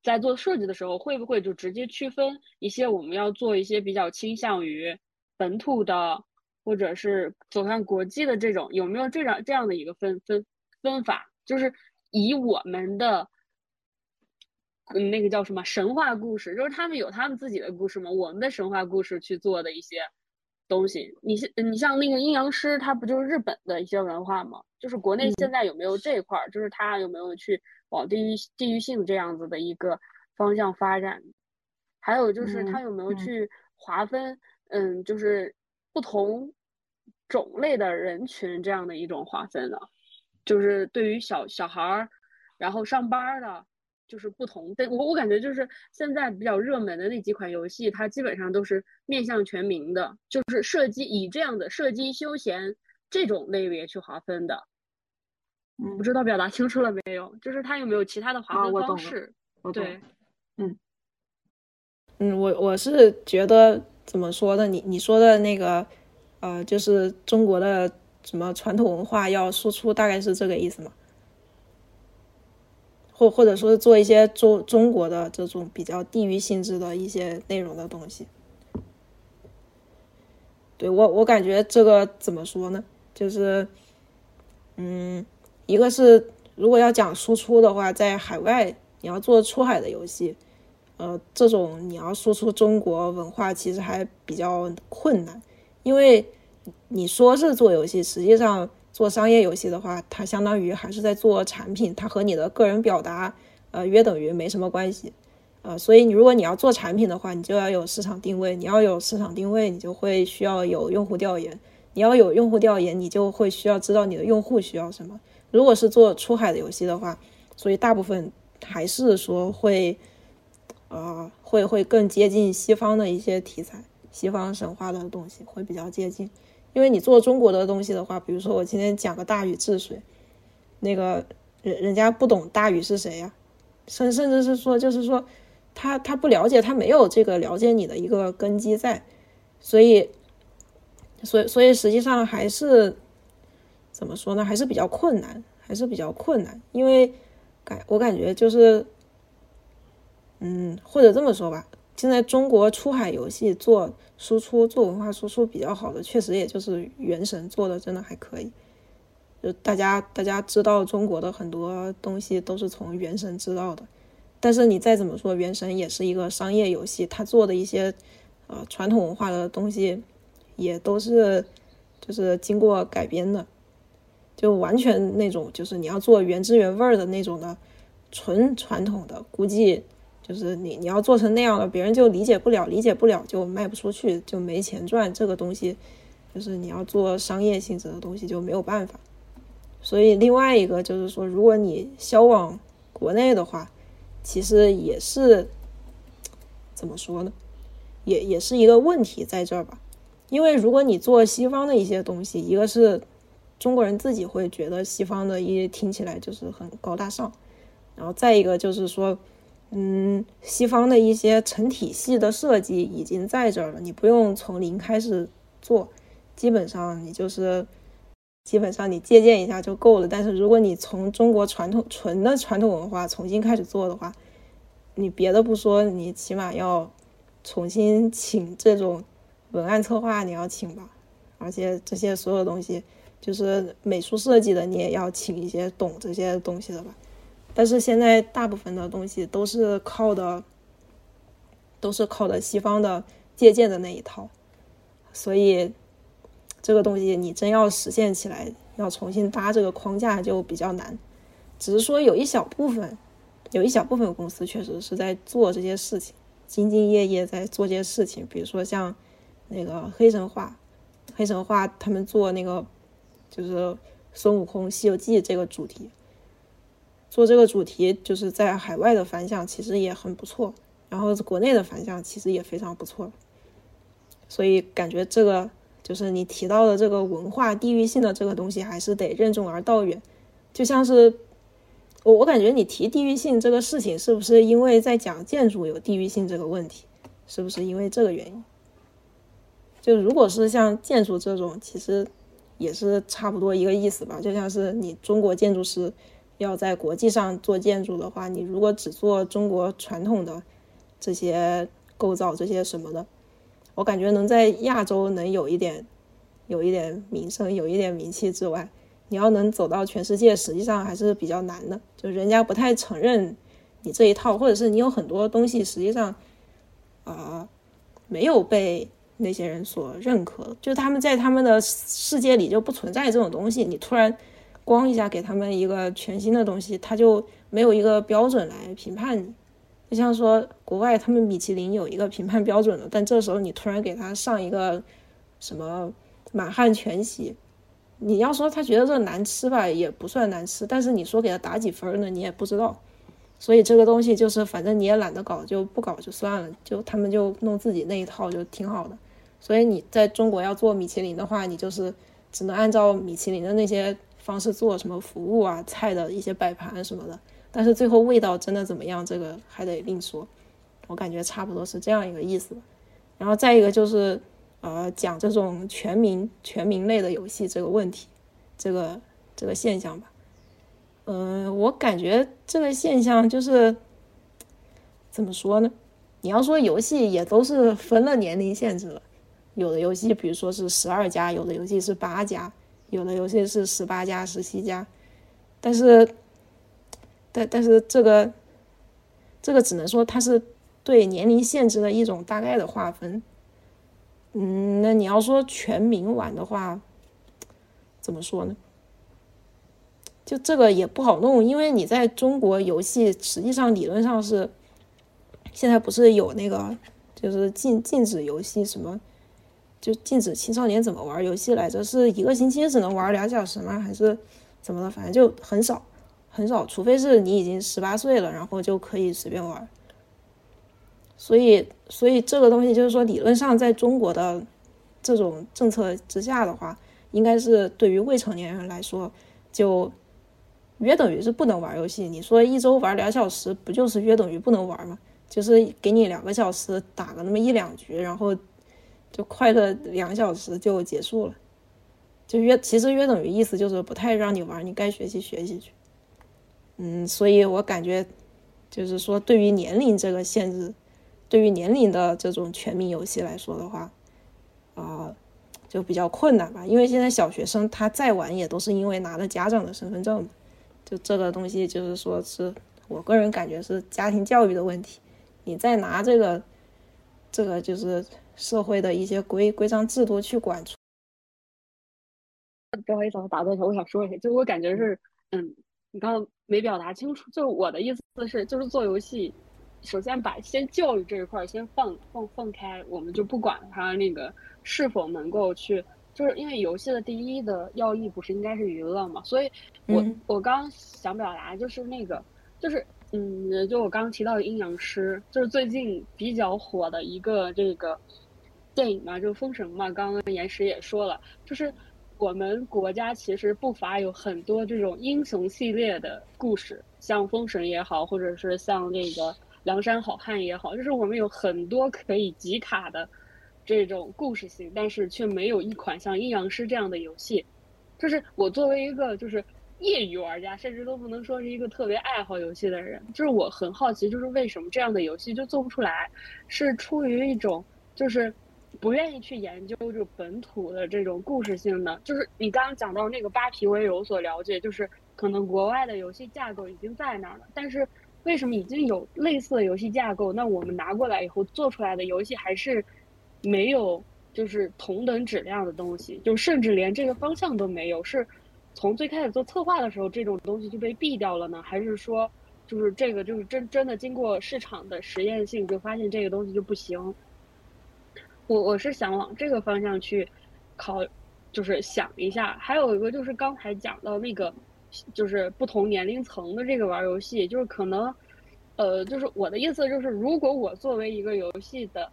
[SPEAKER 3] 在做设计的时候，会不会就直接区分一些我们要做一些比较倾向于本土的，或者是走向国际的这种，有没有这样这样的一个分分分法？就是以我们的嗯那个叫什么神话故事，就是他们有他们自己的故事嘛，我们的神话故事去做的一些。东西，你像你像那个阴阳师，它不就是日本的一些文化吗？就是国内现在有没有这一块儿？就是它有没有去往地域地域性这样子的一个方向发展？还有就是它有没有去划分？嗯，就是不同种类的人群这样的一种划分呢？就是对于小小孩儿，然后上班的。就是不同，但我我感觉就是现在比较热门的那几款游戏，它基本上都是面向全民的，就是射击以这样的射击休闲这种类别去划分的。
[SPEAKER 1] 嗯，
[SPEAKER 3] 不知道表达清楚了没有？就是它有没有其他的划分
[SPEAKER 1] 方式？
[SPEAKER 3] 对，
[SPEAKER 1] 嗯
[SPEAKER 2] 嗯，我我是觉得怎么说呢？你你说的那个，呃，就是中国的什么传统文化要输出，大概是这个意思吗？或或者说做一些中中国的这种比较地域性质的一些内容的东西，对我我感觉这个怎么说呢？就是，嗯，一个是如果要讲输出的话，在海外你要做出海的游戏，呃，这种你要输出中国文化其实还比较困难，因为你说是做游戏，实际上。做商业游戏的话，它相当于还是在做产品，它和你的个人表达，呃，约等于没什么关系，呃，所以你如果你要做产品的话，你就要有市场定位，你要有市场定位，你就会需要有用户调研，你要有用户调研，你就会需要知道你的用户需要什么。如果是做出海的游戏的话，所以大部分还是说会，呃，会会更接近西方的一些题材，西方神话的东西会比较接近。因为你做中国的东西的话，比如说我今天讲个大禹治水，那个人人家不懂大禹是谁呀，甚甚至是说就是说他他不了解，他没有这个了解你的一个根基在，所以，所以所以实际上还是怎么说呢？还是比较困难，还是比较困难，因为感我感觉就是，嗯，或者这么说吧。现在中国出海游戏做输出、做文化输出比较好的，确实也就是《原神》做的真的还可以。就大家大家知道中国的很多东西都是从《原神》知道的，但是你再怎么说，《原神》也是一个商业游戏，它做的一些呃传统文化的东西也都是就是经过改编的，就完全那种就是你要做原汁原味的那种的纯传统的，估计。就是你你要做成那样的，别人就理解不了，理解不了就卖不出去，就没钱赚。这个东西就是你要做商业性质的东西就没有办法。所以另外一个就是说，如果你销往国内的话，其实也是怎么说呢？也也是一个问题在这儿吧。因为如果你做西方的一些东西，一个是中国人自己会觉得西方的一听起来就是很高大上，然后再一个就是说。嗯，西方的一些成体系的设计已经在这儿了，你不用从零开始做，基本上你就是基本上你借鉴一下就够了。但是如果你从中国传统纯的传统文化重新开始做的话，你别的不说，你起码要重新请这种文案策划，你要请吧，而且这些所有东西就是美术设计的，你也要请一些懂这些东西的吧。但是现在大部分的东西都是靠的，都是靠的西方的借鉴的那一套，所以这个东西你真要实现起来，要重新搭这个框架就比较难。只是说有一小部分，有一小部分公司确实是在做这些事情，兢兢业业在做这些事情。比如说像那个黑神话，黑神话他们做那个就是孙悟空《西游记》这个主题。做这个主题就是在海外的反响其实也很不错，然后国内的反响其实也非常不错，所以感觉这个就是你提到的这个文化地域性的这个东西，还是得任重而道远。就像是我，我感觉你提地域性这个事情，是不是因为在讲建筑有地域性这个问题？是不是因为这个原因？就如果是像建筑这种，其实也是差不多一个意思吧。就像是你中国建筑师要在国际上做建筑的话，你如果只做中国传统的。这些构造，这些什么的，我感觉能在亚洲能有一点，有一点名声，有一点名气之外，你要能走到全世界，实际上还是比较难的。就人家不太承认你这一套，或者是你有很多东西，实际上啊没有被那些人所认可，就他们在他们的世界里就不存在这种东西。你突然光一下给他们一个全新的东西，他就没有一个标准来评判你。就像说国外他们米其林有一个评判标准的，但这时候你突然给他上一个什么满汉全席，你要说他觉得这难吃吧，也不算难吃，但是你说给他打几分呢，你也不知道。所以这个东西就是反正你也懒得搞，就不搞就算了，就他们就弄自己那一套就挺好的。所以你在中国要做米其林的话，你就是只能按照米其林的那些方式做，什么服务啊、菜的一些摆盘什么的。但是最后味道真的怎么样？这个还得另说。我感觉差不多是这样一个意思。然后再一个就是，呃，讲这种全民全民类的游戏这个问题，这个这个现象吧。嗯，我感觉这个现象就是怎么说呢？你要说游戏也都是分了年龄限制了，有的游戏比如说是十二加，有的游戏是八加，有的游戏是十八加、十七加，但是。但但是这个，这个只能说它是对年龄限制的一种大概的划分。嗯，那你要说全民玩的话，怎么说呢？就这个也不好弄，因为你在中国游戏实际上理论上是，现在不是有那个就是禁禁止游戏什么，就禁止青少年怎么玩游戏来着？是一个星期只能玩两小时吗？还是怎么的？反正就很少。很少，除非是你已经十八岁了，然后就可以随便玩。所以，所以这个东西就是说，理论上在中国的这种政策之下的话，应该是对于未成年人来说，就约等于是不能玩游戏。你说一周玩两小时，不就是约等于不能玩吗？就是给你两个小时打个那么一两局，然后就快乐两小时就结束了，就约其实约等于意思就是不太让你玩，你该学习学习去。嗯，所以我感觉，就是说，对于年龄这个限制，对于年龄的这种全民游戏来说的话，啊，就比较困难吧。因为现在小学生他再玩也都是因为拿了家长的身份证，就这个东西就是说是我个人感觉是家庭教育的问题。你再拿这个，这个就是社会的一些规规章制度去管。
[SPEAKER 3] 不好意思，我打断一下，我想说一下，就我感觉是，嗯。你刚刚没表达清楚，就是我的意思是，就是做游戏，首先把先教育这一块先放放放开，我们就不管它那个是否能够去，就是因为游戏的第一的要义不是应该是娱乐嘛，所以我我刚想表达就是那个，就是嗯，就我刚刚提到的阴阳师，就是最近比较火的一个这个电影嘛，就封神嘛，刚刚岩石也说了，就是。我们国家其实不乏有很多这种英雄系列的故事，像《封神》也好，或者是像那个《梁山好汉》也好，就是我们有很多可以集卡的这种故事性，但是却没有一款像《阴阳师》这样的游戏。就是我作为一个就是业余玩家，甚至都不能说是一个特别爱好游戏的人，就是我很好奇，就是为什么这样的游戏就做不出来？是出于一种就是。不愿意去研究这本土的这种故事性的，就是你刚刚讲到那个扒皮，我也有所了解，就是可能国外的游戏架构已经在那儿了，但是为什么已经有类似的游戏架构，那我们拿过来以后做出来的游戏还是没有就是同等质量的东西，就甚至连这个方向都没有，是从最开始做策划的时候这种东西就被毙掉了呢，还是说就是这个就是真真的经过市场的实验性就发现这个东西就不行？我我是想往这个方向去考，就是想一下。还有一个就是刚才讲到那个，就是不同年龄层的这个玩游戏，就是可能，呃，就是我的意思就是，如果我作为一个游戏的，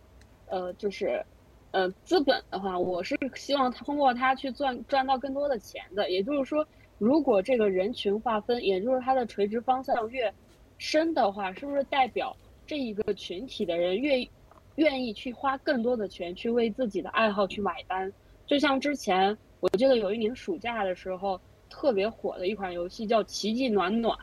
[SPEAKER 3] 呃，就是，呃，资本的话，我是希望通过它去赚赚到更多的钱的。也就是说，如果这个人群划分，也就是它的垂直方向越深的话，是不是代表这一个群体的人越愿意去花更多的钱去为自己的爱好去买单？就像之前我记得有一年暑假的时候特别火的一款游戏叫《奇迹暖暖》，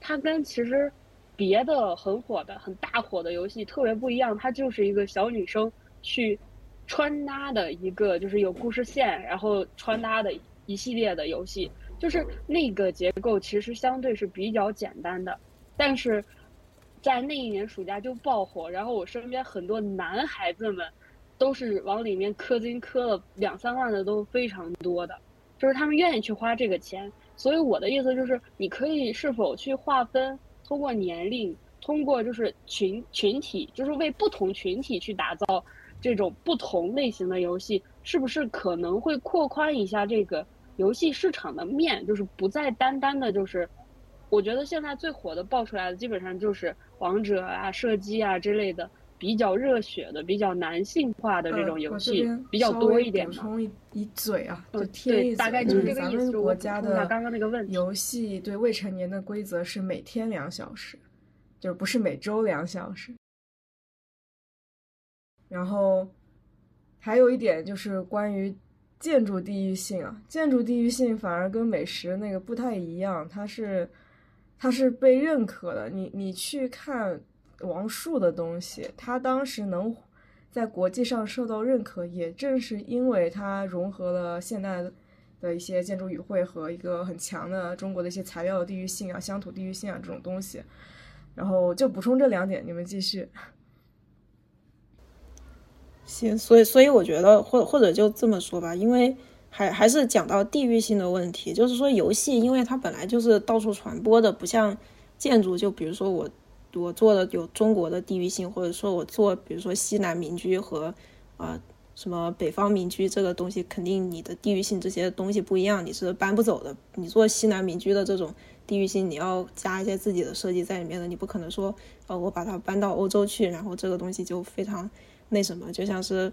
[SPEAKER 3] 它跟其实。别的很火的、很大火的游戏特别不一样，它就是一个小女生去穿搭的一个，就是有故事线，然后穿搭的一系列的游戏，就是那个结构其实相对是比较简单的，但是在那一年暑假就爆火，然后我身边很多男孩子们都是往里面氪金氪了两三万的都非常多的，就是他们愿意去花这个钱，所以我的意思就是，你可以是否去划分。通过年龄，通过就是群群体，就是为不同群体去打造这种不同类型的游戏，是不是可能会扩宽一下这个游戏市场的面？就是不再单单的，就是我觉得现在最火的爆出来的，基本上就是王者啊、射击啊之类的比较热血的、比较男性化的这种游戏比较多一点。
[SPEAKER 4] 补充一一嘴啊，就
[SPEAKER 3] 贴一嘴，就是
[SPEAKER 4] 这个意思国家的
[SPEAKER 3] 刚刚那个问题。
[SPEAKER 4] 游戏对未成年的规则是每天两小时，就是不是每周两小时。然后还有一点就是关于建筑地域性啊，建筑地域性反而跟美食那个不太一样，它是它是被认可的。你你去看王树的东西，他当时能。在国际上受到认可，也正是因为它融合了现代的一些建筑语汇和一个很强的中国的一些材料地域性啊、乡土地域性啊这种东西。然后就补充这两点，你们继续。
[SPEAKER 2] 行，所以所以我觉得，或或者就这么说吧，因为还还是讲到地域性的问题，就是说游戏，因为它本来就是到处传播的，不像建筑，就比如说我。我做的有中国的地域性，或者说我做，比如说西南民居和啊什么北方民居这个东西，肯定你的地域性这些东西不一样，你是搬不走的。你做西南民居的这种地域性，你要加一些自己的设计在里面的，你不可能说，呃，我把它搬到欧洲去，然后这个东西就非常那什么，就像是，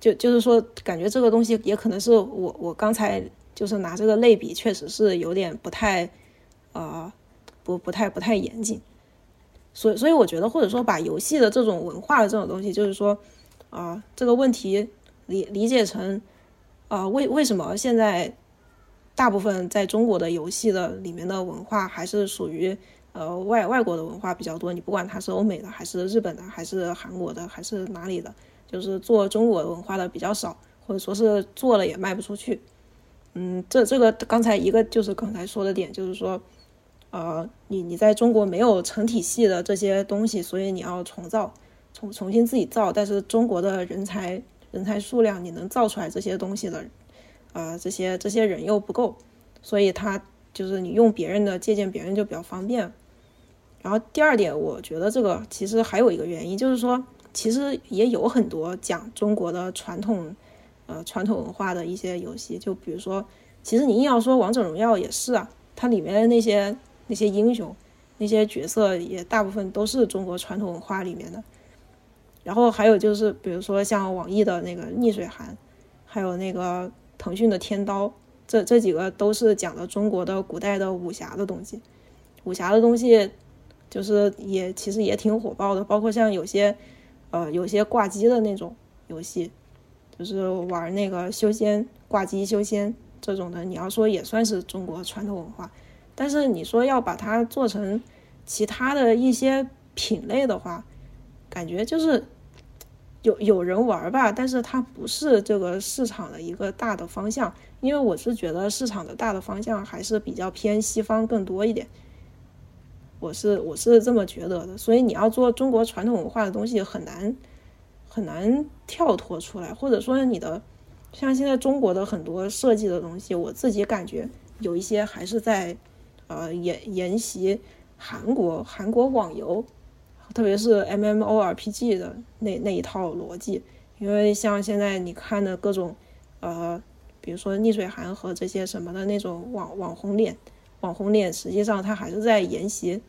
[SPEAKER 2] 就就是说，感觉这个东西也可能是我我刚才就是拿这个类比，确实是有点不太，呃，不不太不太严谨。所以，所以我觉得，或者说把游戏的这种文化的这种东西，就是说，啊，这个问题理理解成，啊，为为什么现在大部分在中国的游戏的里面的文化还是属于呃外外国的文化比较多？你不管它是欧美的，还是日本的，还是韩国的，还是哪里的，就是做中国文化的比较少，或者说是做了也卖不出去。嗯，这这个刚才一个就是刚才说的点，就是说。呃，你你在中国没有成体系的这些东西，所以你要重造，重重新自己造。但是中国的人才人才数量，你能造出来这些东西的，呃，这些这些人又不够，所以他就是你用别人的借鉴别人就比较方便。然后第二点，我觉得这个其实还有一个原因，就是说其实也有很多讲中国的传统，呃，传统文化的一些游戏，就比如说，其实你硬要说王者荣耀也是啊，它里面的那些。那些英雄，那些角色也大部分都是中国传统文化里面的。然后还有就是，比如说像网易的那个逆水寒，还有那个腾讯的天刀，这这几个都是讲的中国的古代的武侠的东西。武侠的东西就是也其实也挺火爆的，包括像有些呃有些挂机的那种游戏，就是玩那个修仙挂机修仙这种的，你要说也算是中国传统文化。但是你说要把它做成其他的一些品类的话，感觉就是有有人玩吧，但是它不是这个市场的一个大的方向。因为我是觉得市场的大的方向还是比较偏西方更多一点，我是我是这么觉得的。所以你要做中国传统文化的东西很难很难跳脱出来，或者说你的像现在中国的很多设计的东西，我自己感觉有一些还是在。呃，沿沿袭韩国韩国网游，特别是 M M O R P G 的那那一套逻辑，因为像现在你看的各种，呃，比如说逆水寒和这些什么的那种网网红脸，网红脸实际上它还是在沿袭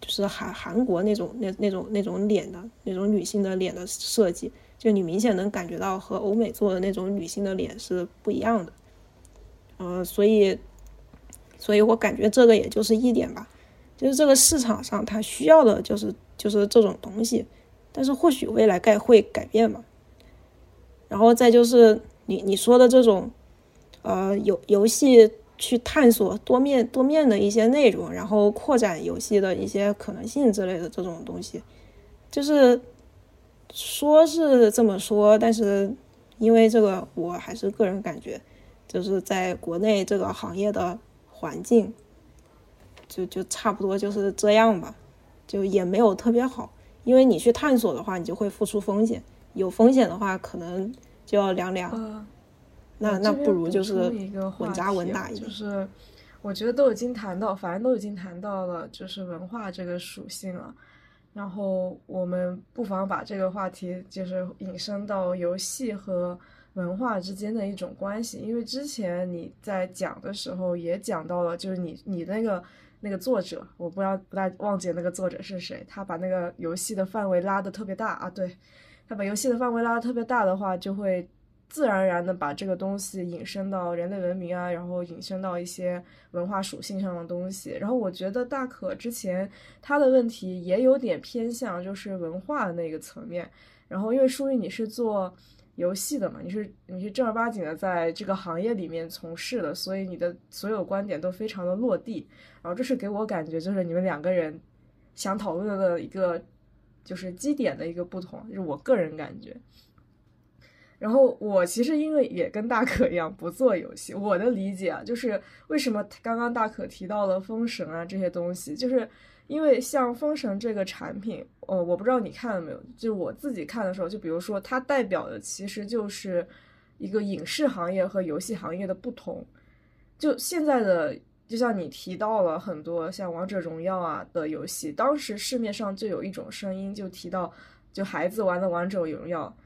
[SPEAKER 2] 就是韩韩国那种那那种那种脸的那种女性的脸的设计，就你明显能感觉到和欧美做的那种女性的脸是不一样的。嗯，所以，所以我感觉这个也就是一点吧，就是这个市场上它需要的就是就是这种东西，但是或许未来该会改变嘛。然后再就是你你说的这种，呃，游游戏去探索多面多面的一些内容，然后扩展游戏的一些可能性之类的这种东西，就是说是这么说，但是因为这个我还是个人感觉。就是在国内这个行业的环境，就就差不多就是这样吧，就也没有特别好。因为你去探索的话，你就会付出风险，有风险的话，可能就要凉凉。那那不如就是稳扎稳打一
[SPEAKER 4] 个。就是我觉得都已经谈到，反正都已经谈到了，就是文化这个属性了。然后我们不妨把这个话题就是引申到游戏和。文化之间的一种关系，因为之前你在讲的时候也讲到了，就是你你那个那个作者，我不知道不大忘记那个作者是谁，他把那个游戏的范围拉的特别大啊，对他把游戏的范围拉的特别大的话，就会自然而然的把这个东西引申到人类文明啊，然后引申到一些文化属性上的东西。然后我觉得大可之前他的问题也有点偏向就是文化的那个层面，然后因为淑玉你是做。游戏的嘛，你是你是正儿八经的在这个行业里面从事的，所以你的所有观点都非常的落地。然后这是给我感觉，就是你们两个人想讨论的一个就是基点的一个不同，就是我个人感觉。然后我其实因为也跟大可一样不做游戏，我的理解啊，就是为什么刚刚大可提到了封神啊这些东西，就是。因为像封神这个产品，呃，我不知道你看了没有，就是我自己看的时候，就比如说它代表的其实就是一个影视行业和游戏行业的不同。就现在的，就像你提到了很多像王者荣耀啊的游戏，当时市面上就有一种声音，就提到就孩子玩的王者荣耀，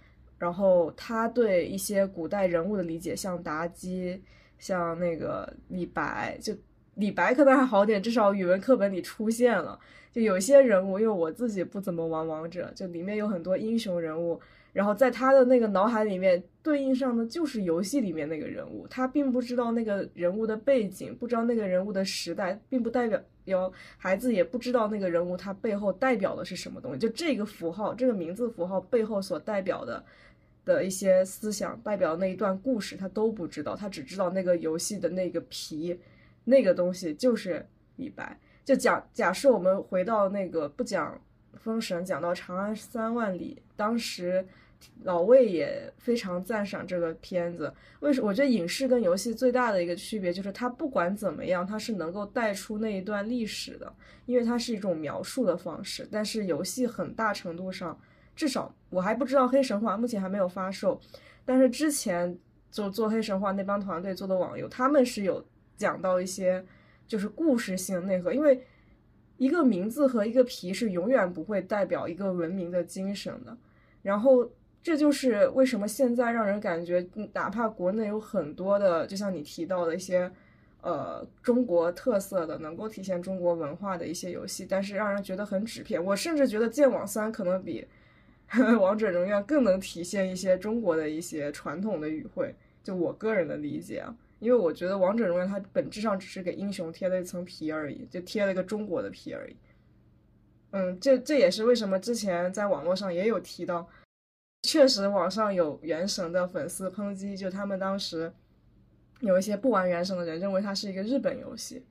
[SPEAKER 4] 然后他对一些古代人物的理解，像妲己，像那个李白，就。李白可能还好点，至少语文课本里出现了。就有些人物，因为我自己不怎么玩王者，就里面有很多英雄人物，然后在他的那个脑海里面对应上的就是游戏里面那个人物，他并不知道那个人物的背景，不知道那个人物的时代，并不代表有孩子也不知道那个人物他背后代表的是什么东西。就这个符号，这个名字符号背后所代表的的一些思想，代表那一段故事，他都不知道，他只知道那个游戏的那个皮。那个东西就是李白。就假假设我们回到那个不讲封神，讲到长安三万里，当时老魏也非常赞赏这个片子。为什么？我觉得影视跟游戏最大的一个区别就是，它不管怎么样，它是能够带出那一段历史的，因为它是一种描述的方式。但是游戏很大程度上，至少我还不知道黑神话目前还没有发售，但是之前就做黑神话那帮团队做的网游，他们是有。讲到一些就是故事性内核，因为一个名字和一个皮是永远不会代表一个文明的精神的。然后这就是为什么现在让人感觉，哪怕国内有很多的，就像你提到的一些呃中国特色的、能够体现中国文化的一些游戏，但是让人觉得很纸片。我甚至觉得《剑网三》可能比《王者荣耀》更能体现一些中国的一些传统的语汇。就我个人的理解啊。因为我觉得王者荣耀它本质上只是给英雄贴了一层皮而已，就贴了一个中国的皮而已。嗯，这这也是为什么之前在网络上也有提到，确实网上有原神的粉丝抨击，就他们当时有一些不玩原神的人认为它是一个日本游戏，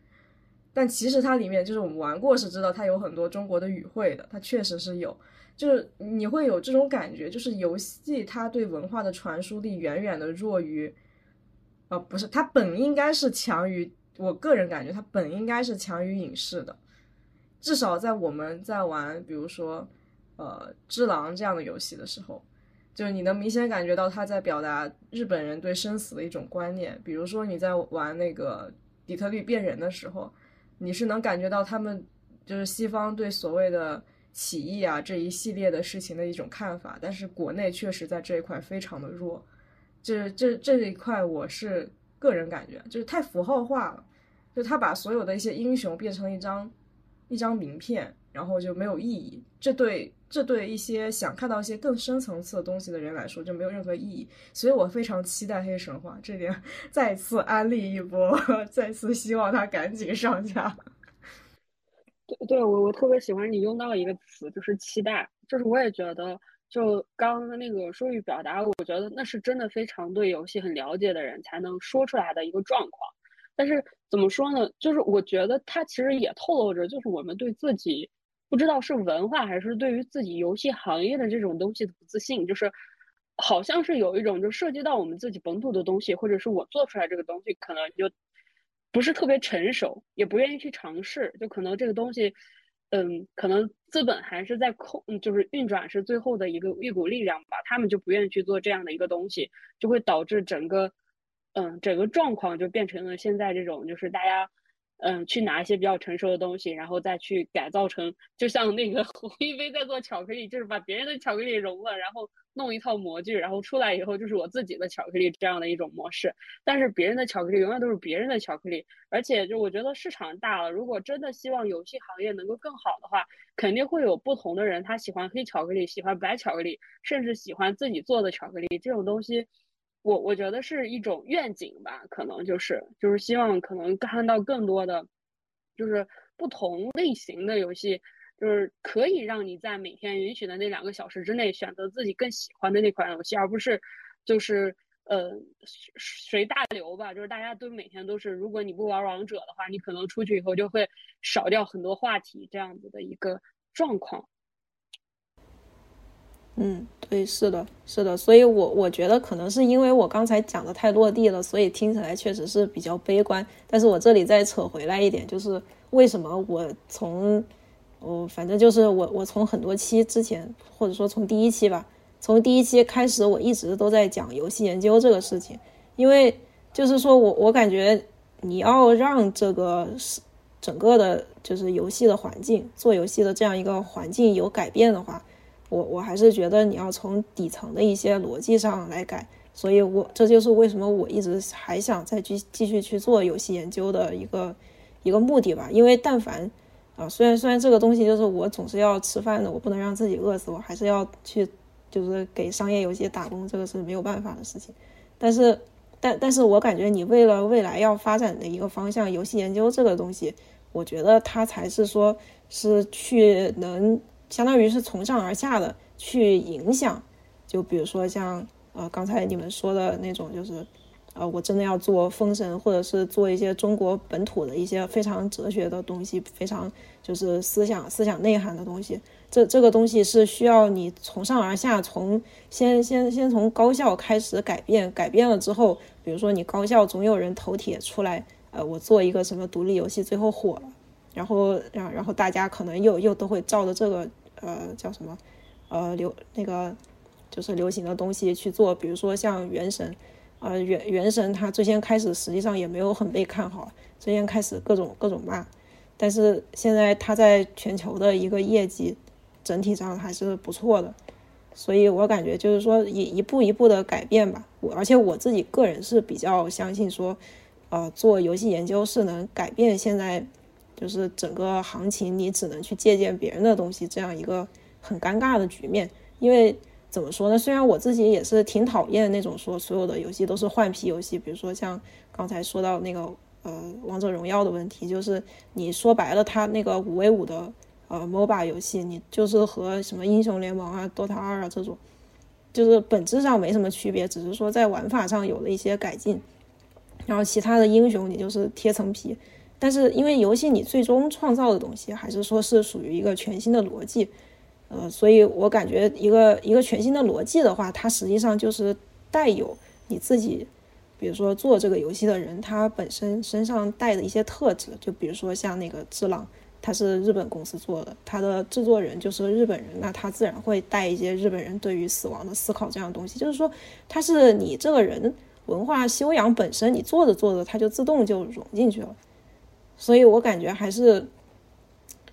[SPEAKER 4] 但其实它里面就是我们玩过是知道它有很多中国的语汇的，它确实是有，就是你会有这种感觉，就是游戏它对文化的传输力远远的弱于。呃，不是，它本应该是强于，我个人感觉它本应该是强于影视的，至少在我们在玩，比如说，呃，只狼这样的游戏的时候，就是你能明显感觉到他在表达日本人对生死的一种观念。比如说你在玩那个底特律变人的时候，你是能感觉到他们就是西方对所谓的起义啊这一系列的事情的一种看法，但是国内确实在这一块非常的弱。这这这一块，我是个人感觉，就是太符号化了，就他把所有的一些英雄变成一张一张名片，然后就没有意义。这对这对一些想看到一些更深层次的东西的人来说就没有任何意义。所以我非常期待黑神话，这点 再次安利一波，再次希望它赶紧上架。
[SPEAKER 3] 对，我我特别喜欢你用到一个词，就是期待，就是我也觉得。就刚刚那个说语表达，我觉得那是真的非常对游戏很了解的人才能说出来的一个状况。但是怎么说呢？就是我觉得它其实也透露着，就是我们对自己不知道是文化还是对于自己游戏行业的这种东西的不自信，就是好像是有一种就涉及到我们自己本土的东西，或者是我做出来这个东西可能就不是特别成熟，也不愿意去尝试，就可能这个东西。嗯，可能资本还是在控，就是运转是最后的一个一股力量吧。他们就不愿意去做这样的一个东西，就会导致整个，嗯，整个状况就变成了现在这种，就是大家。嗯，去拿一些比较成熟的东西，然后再去改造成，就像那个 胡一菲在做巧克力，就是把别人的巧克力融了，然后弄一套模具，然后出来以后就是我自己的巧克力这样的一种模式。但是别人的巧克力永远都是别人的巧克力，而且就我觉得市场大了，如果真的希望游戏行业能够更好的话，肯定会有不同的人，他喜欢黑巧克力，喜欢白巧克力，甚至喜欢自己做的巧克力这种东西。我我觉得是一种愿景吧，可能就是就是希望可能看到更多的，就是不同类型的游戏，就是可以让你在每天允许的那两个小时之内选择自己更喜欢的那款游戏，而不是就是呃随大流吧，就是大家都每天都是，如果你不玩王者的话，你可能出去以后就会少掉很多话题这样子的一个状况。
[SPEAKER 2] 嗯，对，是的，是的，所以，我我觉得可能是因为我刚才讲的太落地了，所以听起来确实是比较悲观。但是我这里再扯回来一点，就是为什么我从，我反正就是我我从很多期之前，或者说从第一期吧，从第一期开始，我一直都在讲游戏研究这个事情，因为就是说我我感觉你要让这个是整个的，就是游戏的环境，做游戏的这样一个环境有改变的话。我我还是觉得你要从底层的一些逻辑上来改，所以我这就是为什么我一直还想再继继续去做游戏研究的一个一个目的吧。因为但凡啊，虽然虽然这个东西就是我总是要吃饭的，我不能让自己饿死，我还是要去就是给商业游戏打工，这个是没有办法的事情。但是但但是我感觉你为了未来要发展的一个方向，游戏研究这个东西，我觉得它才是说是去能。相当于是从上而下的去影响，就比如说像呃刚才你们说的那种，就是呃我真的要做封神，或者是做一些中国本土的一些非常哲学的东西，非常就是思想思想内涵的东西。这这个东西是需要你从上而下，从先先先从高校开始改变，改变了之后，比如说你高校总有人头铁出来，呃我做一个什么独立游戏，最后火了，然后然然后大家可能又又都会照着这个。呃，叫什么？呃，流那个就是流行的东西去做，比如说像《原神》，呃，《原原神》它最先开始实际上也没有很被看好，最先开始各种各种骂，但是现在它在全球的一个业绩整体上还是不错的，所以我感觉就是说一一步一步的改变吧。我而且我自己个人是比较相信说，呃，做游戏研究是能改变现在。就是整个行情，你只能去借鉴别人的东西，这样一个很尴尬的局面。因为怎么说呢？虽然我自己也是挺讨厌那种说所有的游戏都是换皮游戏，比如说像刚才说到那个呃王者荣耀的问题，就是你说白了，它那个五 v 五的呃 MOBA 游戏，你就是和什么英雄联盟啊、DOTA 二啊这种，就是本质上没什么区别，只是说在玩法上有了一些改进。然后其他的英雄，你就是贴层皮。但是因为游戏你最终创造的东西还是说是属于一个全新的逻辑，呃，所以我感觉一个一个全新的逻辑的话，它实际上就是带有你自己，比如说做这个游戏的人他本身身上带的一些特质，就比如说像那个《智狼》，它是日本公司做的，它的制作人就是日本人，那他自然会带一些日本人对于死亡的思考这样东西，就是说它是你这个人文化修养本身，你做着做着，它就自动就融进去了。所以我感觉还是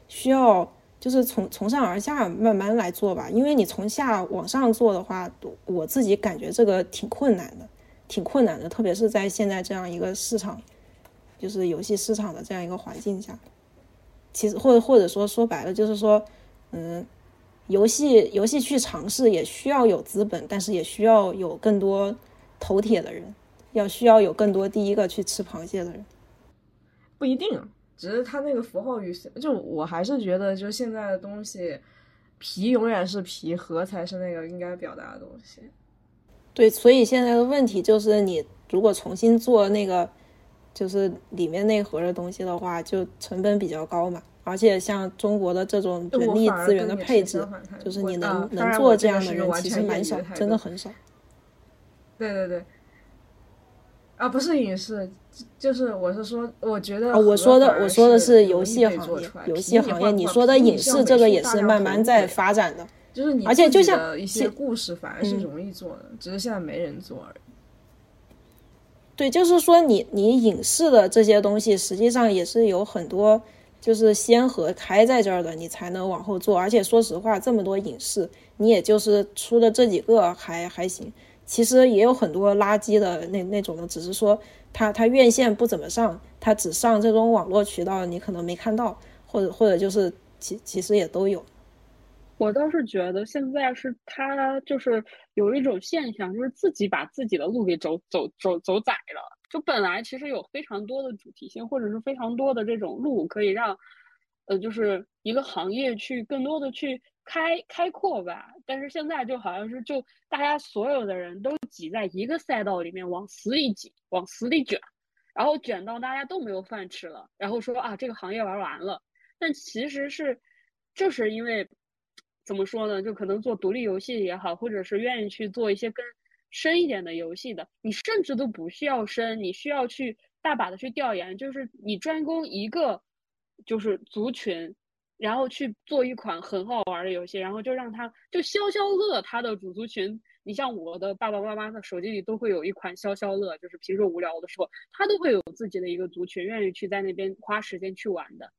[SPEAKER 2] 需要，就是从从上而下慢慢来做吧。因为你从下往上做的话，我自己感觉这个挺困难的，挺困难的。特别是在现在这样一个市场，就是游戏市场的这样一个环境下。其实或者或者说说白了就是说，嗯，游戏游戏去尝试也需要有资本，但是也需要有更多头铁的人，要需要有更多第一个去吃螃蟹的人。
[SPEAKER 4] 不一定，只是他那个符号语，就我还是觉得，就现在的东西，皮永远是皮，核才是那个应该表达的东西。
[SPEAKER 2] 对，所以现在的问题就是，你如果重新做那个，就是里面内核的东西的话，就成本比较高嘛。而且像中国的这种人力资源的配置，就是你能能做这样的人其实蛮少，真的很少。
[SPEAKER 4] 对对对。啊，不是影视，就是我是说，我觉得
[SPEAKER 2] 我说的我说的
[SPEAKER 4] 是
[SPEAKER 2] 游戏行业，游戏行业，你说的影视这个也是慢慢在发展的。
[SPEAKER 4] 就是你，
[SPEAKER 2] 而且就像
[SPEAKER 4] 一些故事反而是容易做的，只是现在没人做而已。
[SPEAKER 2] 对，就是说你你影视的这些东西，实际上也是有很多就是先河开在这儿的，你才能往后做。而且说实话，这么多影视，你也就是出的这几个还还行，其实也有很多垃圾的那那种的，只是说它它院线不怎么上，它只上这种网络渠道，你可能没看到，或者或者就是其其实也都有。
[SPEAKER 3] 我倒是觉得现在是他就是有一种现象，就是自己把自己的路给走走走走窄了。就本来其实有非常多的主题性，或者是非常多的这种路可以让，呃，就是一个行业去更多的去开开阔吧。但是现在就好像是就大家所有的人都挤在一个赛道里面往死里挤，往死里卷，然后卷到大家都没有饭吃了，然后说啊这个行业玩完了。但其实是就是因为。怎么说呢？就可能做独立游戏也好，或者是愿意去做一些更深一点的游戏的，你甚至都不需要深，你需要去大把的去调研，就是你专攻一个就是族群，然后去做一款很好玩的游戏，然后就让他就消消乐他的主族群。你像我的爸爸妈妈的手机里都会有一款消消乐，就是平时无聊的时候，他都会有自己的一个族群，愿意去在那边花时间去玩的，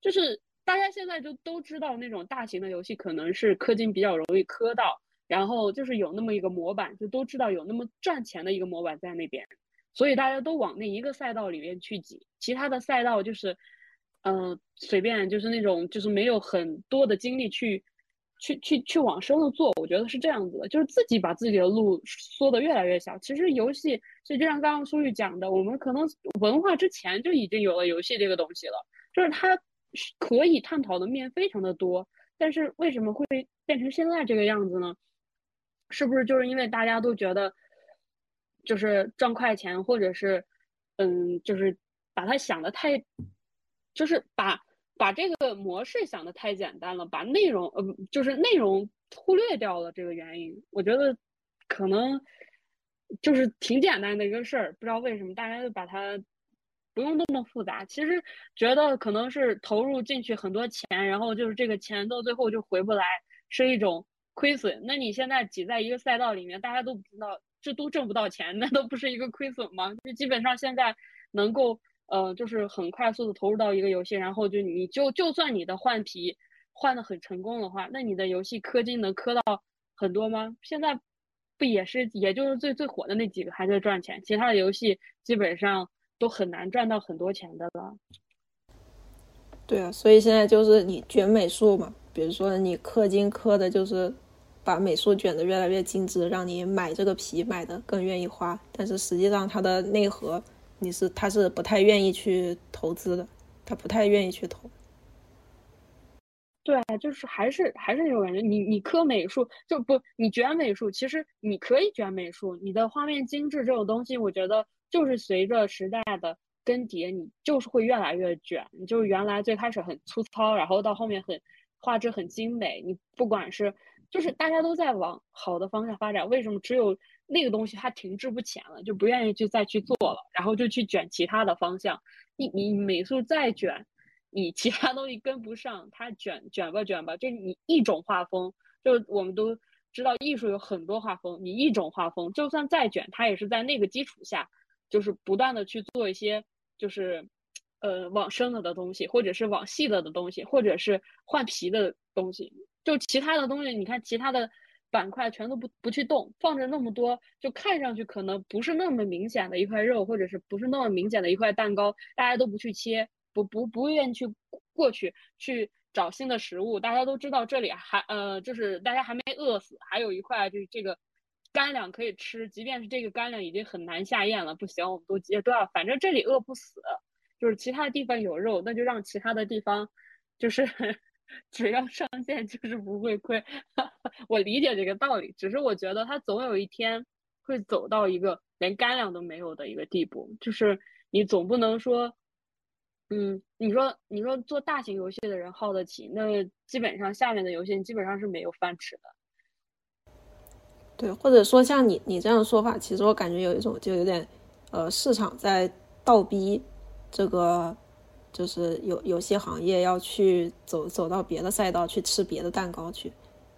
[SPEAKER 3] 就是。大家现在就都知道那种大型的游戏可能是氪金比较容易氪到，然后就是有那么一个模板，就都知道有那么赚钱的一个模板在那边，所以大家都往那一个赛道里面去挤，其他的赛道就是，嗯，随便就是那种就是没有很多的精力去，去去去往深了做，我觉得是这样子的，就是自己把自己的路缩得越来越小。其实游戏，就像刚刚苏玉讲的，我们可能文化之前就已经有了游戏这个东西了，就是它。可以探讨的面非常的多，但是为什么会变成现在这个样子呢？是不是就是因为大家都觉得，就是赚快钱，或者是，嗯，就是把它想的太，就是把把这个模式想的太简单了，把内容，呃，就是内容忽略掉了这个原因。我觉得可能就是挺简单的一个事儿，不知道为什么大家就把它。不用那么复杂，其实觉得可能是投入进去很多钱，然后就是这个钱到最后就回不来，是一种亏损。那你现在挤在一个赛道里面，大家都不知道，这都挣不到钱，那都不是一个亏损吗？就基本上现在能够呃，就是很快速的投入到一个游戏，然后就你就就算你的换皮换的很成功的话，那你的游戏氪金能氪到很多吗？现在不也是也就是最最火的那几个还在赚钱，其他的游戏基本上。都很难赚到很多钱的了。
[SPEAKER 2] 对啊，所以现在就是你卷美术嘛，比如说你氪金氪的就是把美术卷的越来越精致，让你买这个皮买的更愿意花，但是实际上它的内核你是他是不太愿意去投资的，他不太愿意去投。
[SPEAKER 3] 对，就是还是还是那种感觉，你你磕美术就不你卷美术，其实你可以卷美术，你的画面精致这种东西，我觉得。就是随着时代的更迭，你就是会越来越卷。你就是原来最开始很粗糙，然后到后面很画质很精美。你不管是就是大家都在往好的方向发展，为什么只有那个东西它停滞不前了，就不愿意去再去做了，然后就去卷其他的方向？你你美术再卷，你其他东西跟不上，它卷卷吧卷吧，就你一种画风，就我们都知道艺术有很多画风，你一种画风就算再卷，它也是在那个基础下。就是不断的去做一些，就是，呃，往深了的东西，或者是往细了的东西，或者是换皮的东西。就其他的东西，你看其他的板块全都不不去动，放着那么多，就看上去可能不是那么明显的一块肉，或者是不是那么明显的一块蛋糕，大家都不去切，不不不愿意去过去去找新的食物，大家都知道这里还呃，就是大家还没饿死，还有一块就是这个干粮可以吃，即便是这个干粮已经很难下咽了，不行，我们都接都要，反正这里饿不死，就是其他地方有肉，那就让其他的地方就是只要上线就是不会亏。我理解这个道理，只是我觉得他总有一天会走到一个连干粮都没有的一个地步，就是你总不能说。嗯，你说你说做大型游戏的人耗得起，那基本上下面的游戏基本上是没有饭吃的。
[SPEAKER 2] 对，或者说像你你这样说法，其实我感觉有一种就有点，呃，市场在倒逼这个，就是游游戏行业要去走走到别的赛道去吃别的蛋糕去。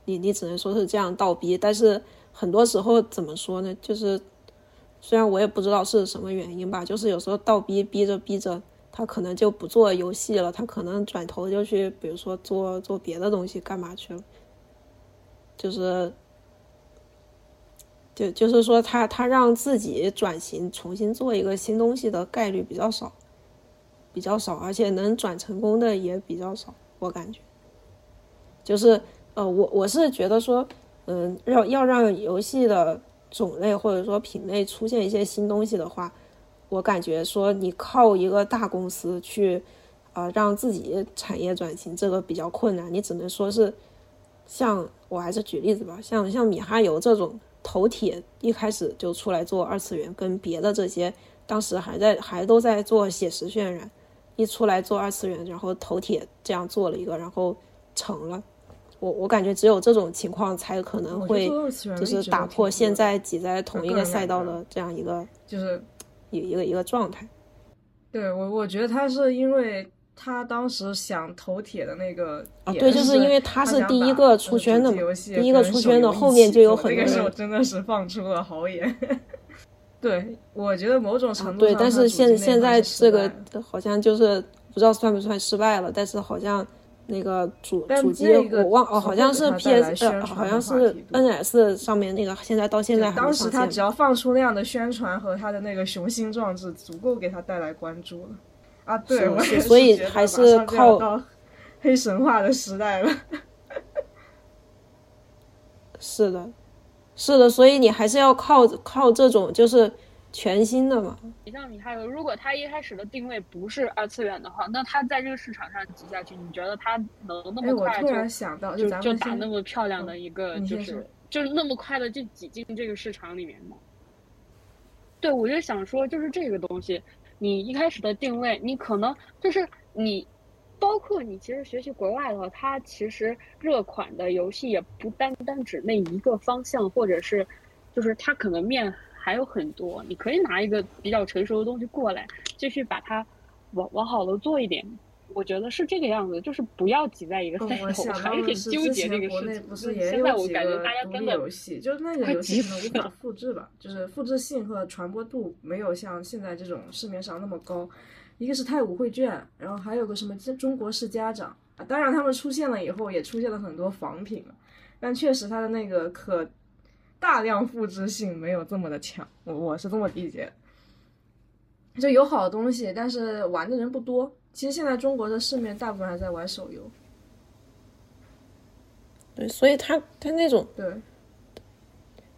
[SPEAKER 2] 你你只能说是这样倒逼，但是很多时候怎么说呢？就是虽然我也不知道是什么原因吧，就是有时候倒逼逼着逼着。他可能就不做游戏了，他可能转头就去，比如说做做别的东西，干嘛去了？就是，就就是说，他他让自己转型，重新做一个新东西的概率比较少，比较少，而且能转成功的也比较少，我感觉。就是，呃，我我是觉得说，嗯，要要让游戏的种类或者说品类出现一些新东西的话。我感觉说你靠一个大公司去，呃，让自己产业转型，这个比较困难。你只能说是，像我还是举例子吧，像像米哈游这种头铁一开始就出来做二次元，跟别的这些当时还在还都在做写实渲染，一出来做二次元，然后头铁这样做了一个，然后成了。我我感觉只有这种情况才可能会就是打破现在挤在同一个赛道的这样一个
[SPEAKER 4] 就是。
[SPEAKER 2] 一一个一个状态，
[SPEAKER 4] 对我我觉得他是因为他当时想投铁的那个
[SPEAKER 2] 啊，对，就是因为
[SPEAKER 4] 他
[SPEAKER 2] 是第一个出圈的嘛，第一个出圈
[SPEAKER 4] 的，
[SPEAKER 2] 后面就有很多。
[SPEAKER 4] 那个时候真的是放出了豪言。对，我觉得某种程度
[SPEAKER 2] 对，但是现现在这个好像就是不知道算不算失败了，但是好像。那个主主机我忘哦，好像是 PS，呃，好像是 NS 上面那个，现在到现在还
[SPEAKER 4] 当时他只要放出那样的宣传和他的那个雄心壮志，足够给他带来关注了。啊，对，
[SPEAKER 2] 所以还是靠
[SPEAKER 4] 黑神话的时代了。
[SPEAKER 2] 是的，是的，所以你还是要靠靠这种就是。全新的嘛，
[SPEAKER 3] 你像你还有，如果他一开始的定位不是二次元的话，那他在这个市场上挤下去，你觉得他能那么快就想到就就打那么漂亮的一个，就是就是那么快的就挤进这个市场里面吗？对，我就想说，就是这个东西，你一开始的定位，你可能就是你，包括你其实学习国外的话，它其实热款的游戏也不单单指那一个方向，或者是就是它可能面。还有很多，你可以拿一个比较成熟的东西过来，继续把它往往好了做一点。我觉得是这个样子，就是不要挤在一个赛道，还有点纠结这个事情。现在我感觉大家根本
[SPEAKER 4] 游戏，就是那个游戏可能无法复制吧，就是复制性和传播度没有像现在这种市面上那么高。一个是太武绘卷，然后还有个什么中国式家长啊，当然他们出现了以后，也出现了很多仿品，但确实它的那个可。大量复制性没有这么的强，我我是这么理解。就有好东西，但是玩的人不多。其实现在中国的市面大部分还在玩手游。
[SPEAKER 2] 对，所以他他那种
[SPEAKER 4] 对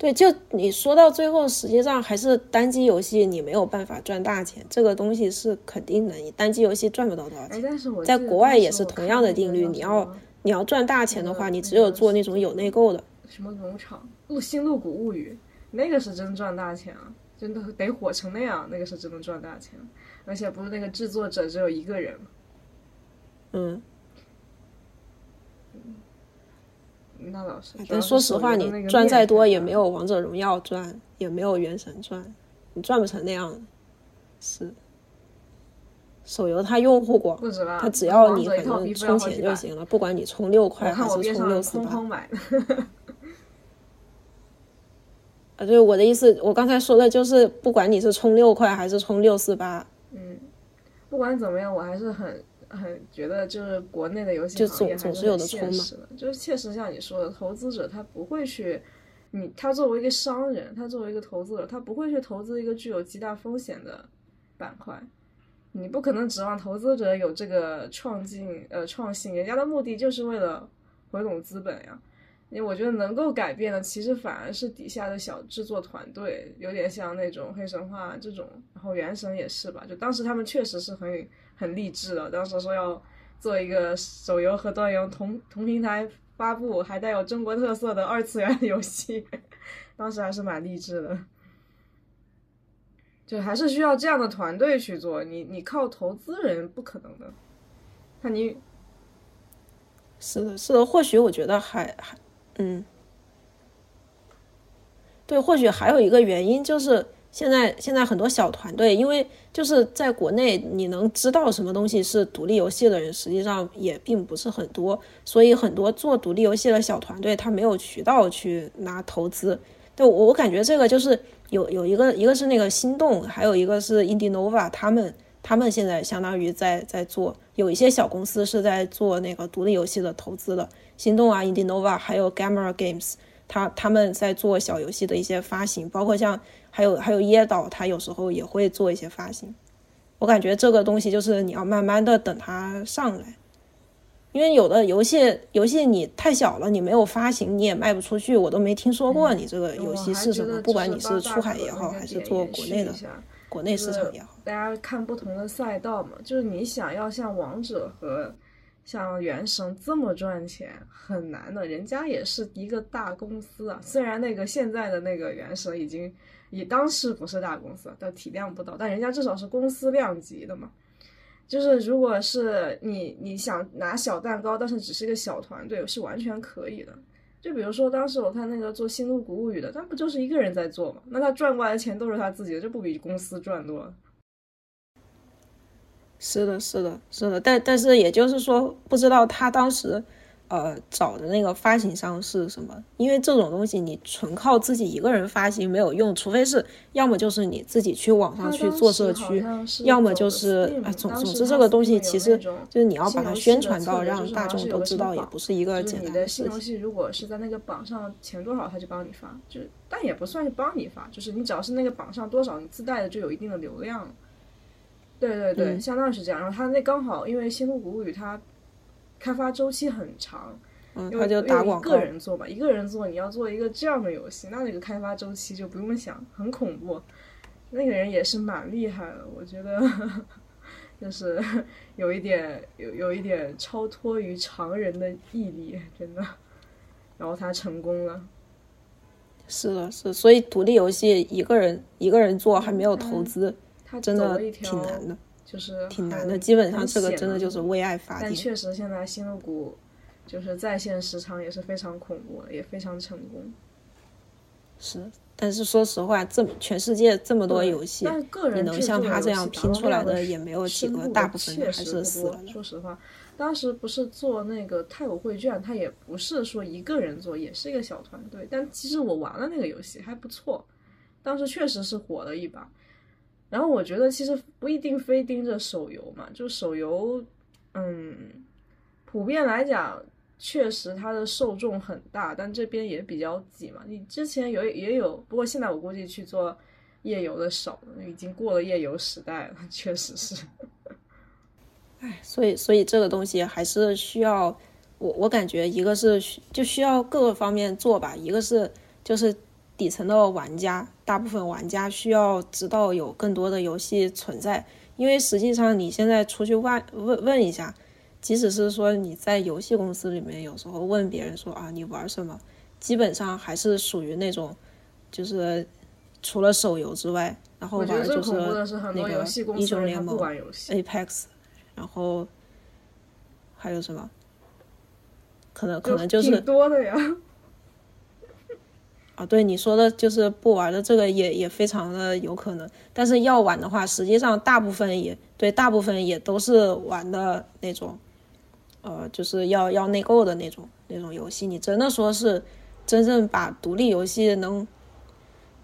[SPEAKER 2] 对，就你说到最后，实际上还是单机游戏你没有办法赚大钱，这个东西是肯定的。你单机游戏赚不到多少钱。
[SPEAKER 4] 但是我
[SPEAKER 2] 在国外也是同样的定律，你要你要赚大钱的话，你只有做那种有内购的。
[SPEAKER 4] 什么农场？《露新露谷物语》那个是真赚大钱啊，真的得火成那样，那个是真的赚大钱，而且不是那个制作者只有一个人
[SPEAKER 2] 嗯，
[SPEAKER 4] 那倒是。
[SPEAKER 2] 但说实话，你赚再多也没有《王者荣耀》赚，也没有《原神》赚，你赚不成那样。是，手游它用户广，它只要你反正充钱就行了，不管你充六块还是充六四八。啊，对，我的意思，我刚才说的就是，不管你是充六块还是充六四八，
[SPEAKER 4] 嗯，不管怎么样，我还是很很觉得，就是国内的游戏
[SPEAKER 2] 行业还是
[SPEAKER 4] 很现实的，就是确实像你说的，投资者他不会去，你他作为一个商人，他作为一个投资者，他不会去投资一个具有极大风险的板块，你不可能指望投资者有这个创进呃创新，人家的目的就是为了回笼资本呀。因为我觉得能够改变的，其实反而是底下的小制作团队，有点像那种黑神话这种，然后原神也是吧。就当时他们确实是很很励志的，当时说要做一个手游和端游同同平台发布，还带有中国特色的二次元游戏，当时还是蛮励志的。就还是需要这样的团队去做，你你靠投资人不可能的。那你
[SPEAKER 2] 是的，是的，或许我觉得还还。嗯，对，或许还有一个原因就是现在现在很多小团队，因为就是在国内你能知道什么东西是独立游戏的人，实际上也并不是很多，所以很多做独立游戏的小团队他没有渠道去拿投资。对我我感觉这个就是有有一个一个是那个心动，还有一个是 Indinova，他们他们现在相当于在在做，有一些小公司是在做那个独立游戏的投资的。心动啊，Indinova，还有 Gamma Games，他他们在做小游戏的一些发行，包括像还有还有椰岛，他有时候也会做一些发行。我感觉这个东西就是你要慢慢的等它上来，因为有的游戏游戏你太小了，你没有发行，你也卖不出去，我都没听说过你这个游戏是什么。不管你是出海也好，还是做国内的国内市场也好，
[SPEAKER 4] 大家看不同的赛道嘛，就是你想要像王者和。像原神这么赚钱很难的，人家也是一个大公司啊。虽然那个现在的那个原神已经，也当时不是大公司，但体量不到，但人家至少是公司量级的嘛。就是如果是你你想拿小蛋糕，但是只是一个小团队，是完全可以的。就比如说当时我看那个做《新露谷物语》的，他不就是一个人在做嘛？那他赚过来的钱都是他自己的，这不比公司赚多了？
[SPEAKER 2] 是的，是的，是的，但但是也就是说，不知道他当时，呃，找的那个发行商是什么？因为这种东西你纯靠自己一个人发行没有用，除非是要么就是你自己去网上去做社区，要么就是啊，总总之这个东西其实就是你要把它宣传到让大众都知道，也不是一个简单
[SPEAKER 4] 的事情。新游戏如果是在那个榜上前多少，他就帮你发，就但也不算是帮你发，就是你只要是那个榜上多少，你自带的就有一定的流量。对对对，相当于是这样。然后他那刚好，因为《星露谷物语》它开发周期很长，因为一个人做嘛，一个人做，你要做一个这样的游戏，那那个开发周期就不用想，很恐怖。那个人也是蛮厉害的，我觉得 就是 有一点有有一点超脱于常人的毅力，真的。然后他成功了。
[SPEAKER 2] 是的，是，所以独立游戏一个人一个人做还没有投资。真的挺难的，
[SPEAKER 4] 就是
[SPEAKER 2] 挺难的。基本上这个真的就是为爱发电。
[SPEAKER 4] 但确实，现在新露谷就是在线时长也是非常恐怖的，也非常成功。
[SPEAKER 2] 是，但是说实话，这全世界这么多游戏，你能像他这样拼出来的也没有几个，大部分还是死了。
[SPEAKER 4] 说实话，当时不是做那个太武绘卷，他也不是说一个人做，也是一个小团队。但其实我玩了那个游戏还不错，当时确实是火了一把。然后我觉得其实不一定非盯着手游嘛，就手游，嗯，普遍来讲，确实它的受众很大，但这边也比较挤嘛。你之前有也有，不过现在我估计去做夜游的少，已经过了夜游时代了，确实是。
[SPEAKER 2] 哎，所以所以这个东西还是需要我我感觉一个是就需要各个方面做吧，一个是就是。底层的玩家，大部分玩家需要知道有更多的游戏存在，因为实际上你现在出去问问问一下，即使是说你在游戏公司里面，有时候问别人说啊你玩什么，基本上还是属于那种，就是除了手游之外，然后玩就是那个英雄联盟、Apex，然后还有什么？可能可能就是
[SPEAKER 4] 多的呀。
[SPEAKER 2] 啊，对你说的，就是不玩的这个也也非常的有可能。但是要玩的话，实际上大部分也对，大部分也都是玩的那种，呃，就是要要内购的那种那种游戏。你真的说是真正把独立游戏能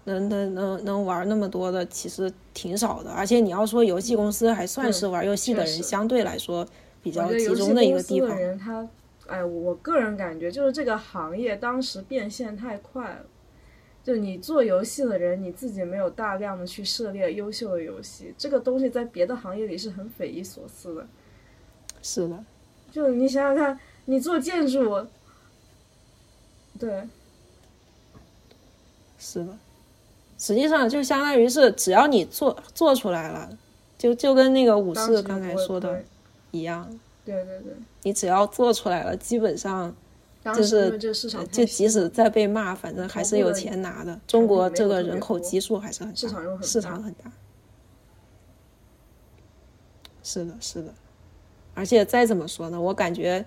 [SPEAKER 2] 能能能能玩那么多的，其实挺少的。而且你要说游戏公司还算是玩游戏的人相对来说比较集中的一个地方。
[SPEAKER 4] 人他，哎，我个人感觉就是这个行业当时变现太快了。就你做游戏的人，你自己没有大量的去涉猎优秀的游戏，这个东西在别的行业里是很匪夷所思的。
[SPEAKER 2] 是的，
[SPEAKER 4] 就你想想看，你做建筑，对，
[SPEAKER 2] 是的，实际上就相当于是只要你做做出来了，就就跟那个武士刚才说的一样，
[SPEAKER 4] 对对对，
[SPEAKER 2] 你只要做出来了，基本上
[SPEAKER 4] 当
[SPEAKER 2] 就是就即使再被骂，反正还是有钱拿的。中国这个人口基数还是很大，
[SPEAKER 4] 市场又很大
[SPEAKER 2] 市场很大。是的，是的，而且再怎么说呢，我感觉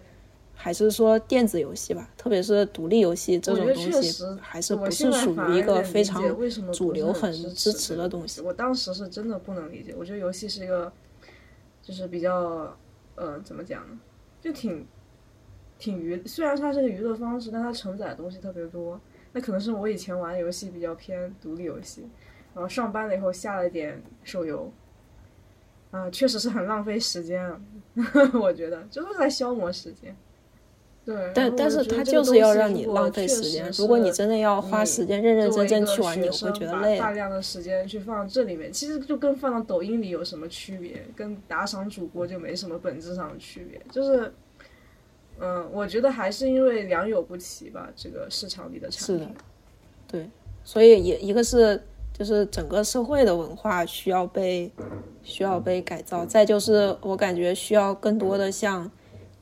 [SPEAKER 2] 还是说电子游戏吧，特别是独立游戏这种东西还是不是属于一个非常主流、很
[SPEAKER 4] 支
[SPEAKER 2] 支持的东西。
[SPEAKER 4] 我当时是真的不能理解，我觉得游戏是一个，就是比较，呃，怎么讲呢？就挺挺娱，虽然它是个娱乐方式，但它承载的东西特别多。那可能是我以前玩的游戏比较偏独立游戏，然后上班了以后下了点手游，啊、确实是很浪费时间啊，我觉得就是在消磨时间。对，
[SPEAKER 2] 但但是它就是要让你浪费时间。如果你真的要花时间认认真真去玩，你会觉得累。
[SPEAKER 4] 大量的时间去放这里面，其实就跟放到抖音里有什么区别？跟打赏主播就没什么本质上的区别。就是，嗯，我觉得还是因为良莠不齐吧，这个市场里的产
[SPEAKER 2] 是的
[SPEAKER 4] 品。
[SPEAKER 2] 对，所以也一个是就是整个社会的文化需要被需要被改造，再就是我感觉需要更多的像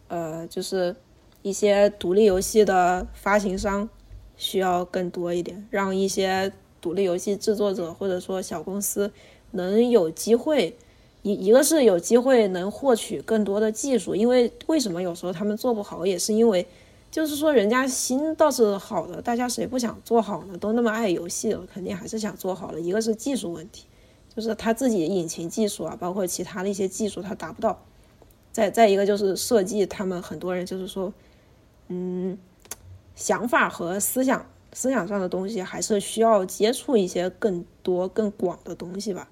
[SPEAKER 2] 呃就是一些独立游戏的发行商需要更多一点，让一些独立游戏制作者或者说小公司能有机会。一一个是有机会能获取更多的技术，因为为什么有时候他们做不好，也是因为就是说，人家心倒是好的，大家谁不想做好呢？都那么爱游戏了，肯定还是想做好的。一个是技术问题，就是他自己引擎技术啊，包括其他的一些技术他达不到。再再一个就是设计，他们很多人就是说，嗯，想法和思想思想上的东西还是需要接触一些更多更广的东西吧。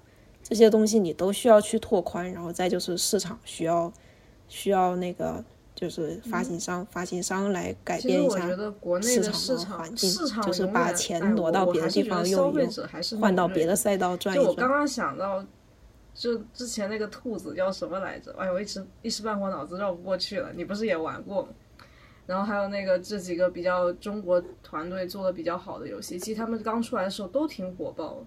[SPEAKER 2] 这些东西你都需要去拓宽，然后再就是市场需要需要那个就是发行商、发行商来改变一下
[SPEAKER 4] 我觉得国内
[SPEAKER 2] 市场
[SPEAKER 4] 的市场
[SPEAKER 2] 的环境就是把钱挪到别的地方用一用换到别的赛道赚一
[SPEAKER 4] 我刚刚想到，就之前那个兔子叫什么来着？哎，我一时一时半会儿脑子绕不过去了。你不是也玩过吗？然后还有那个这几个比较中国团队做的比较好的游戏，其实他们刚出来的时候都挺火爆的。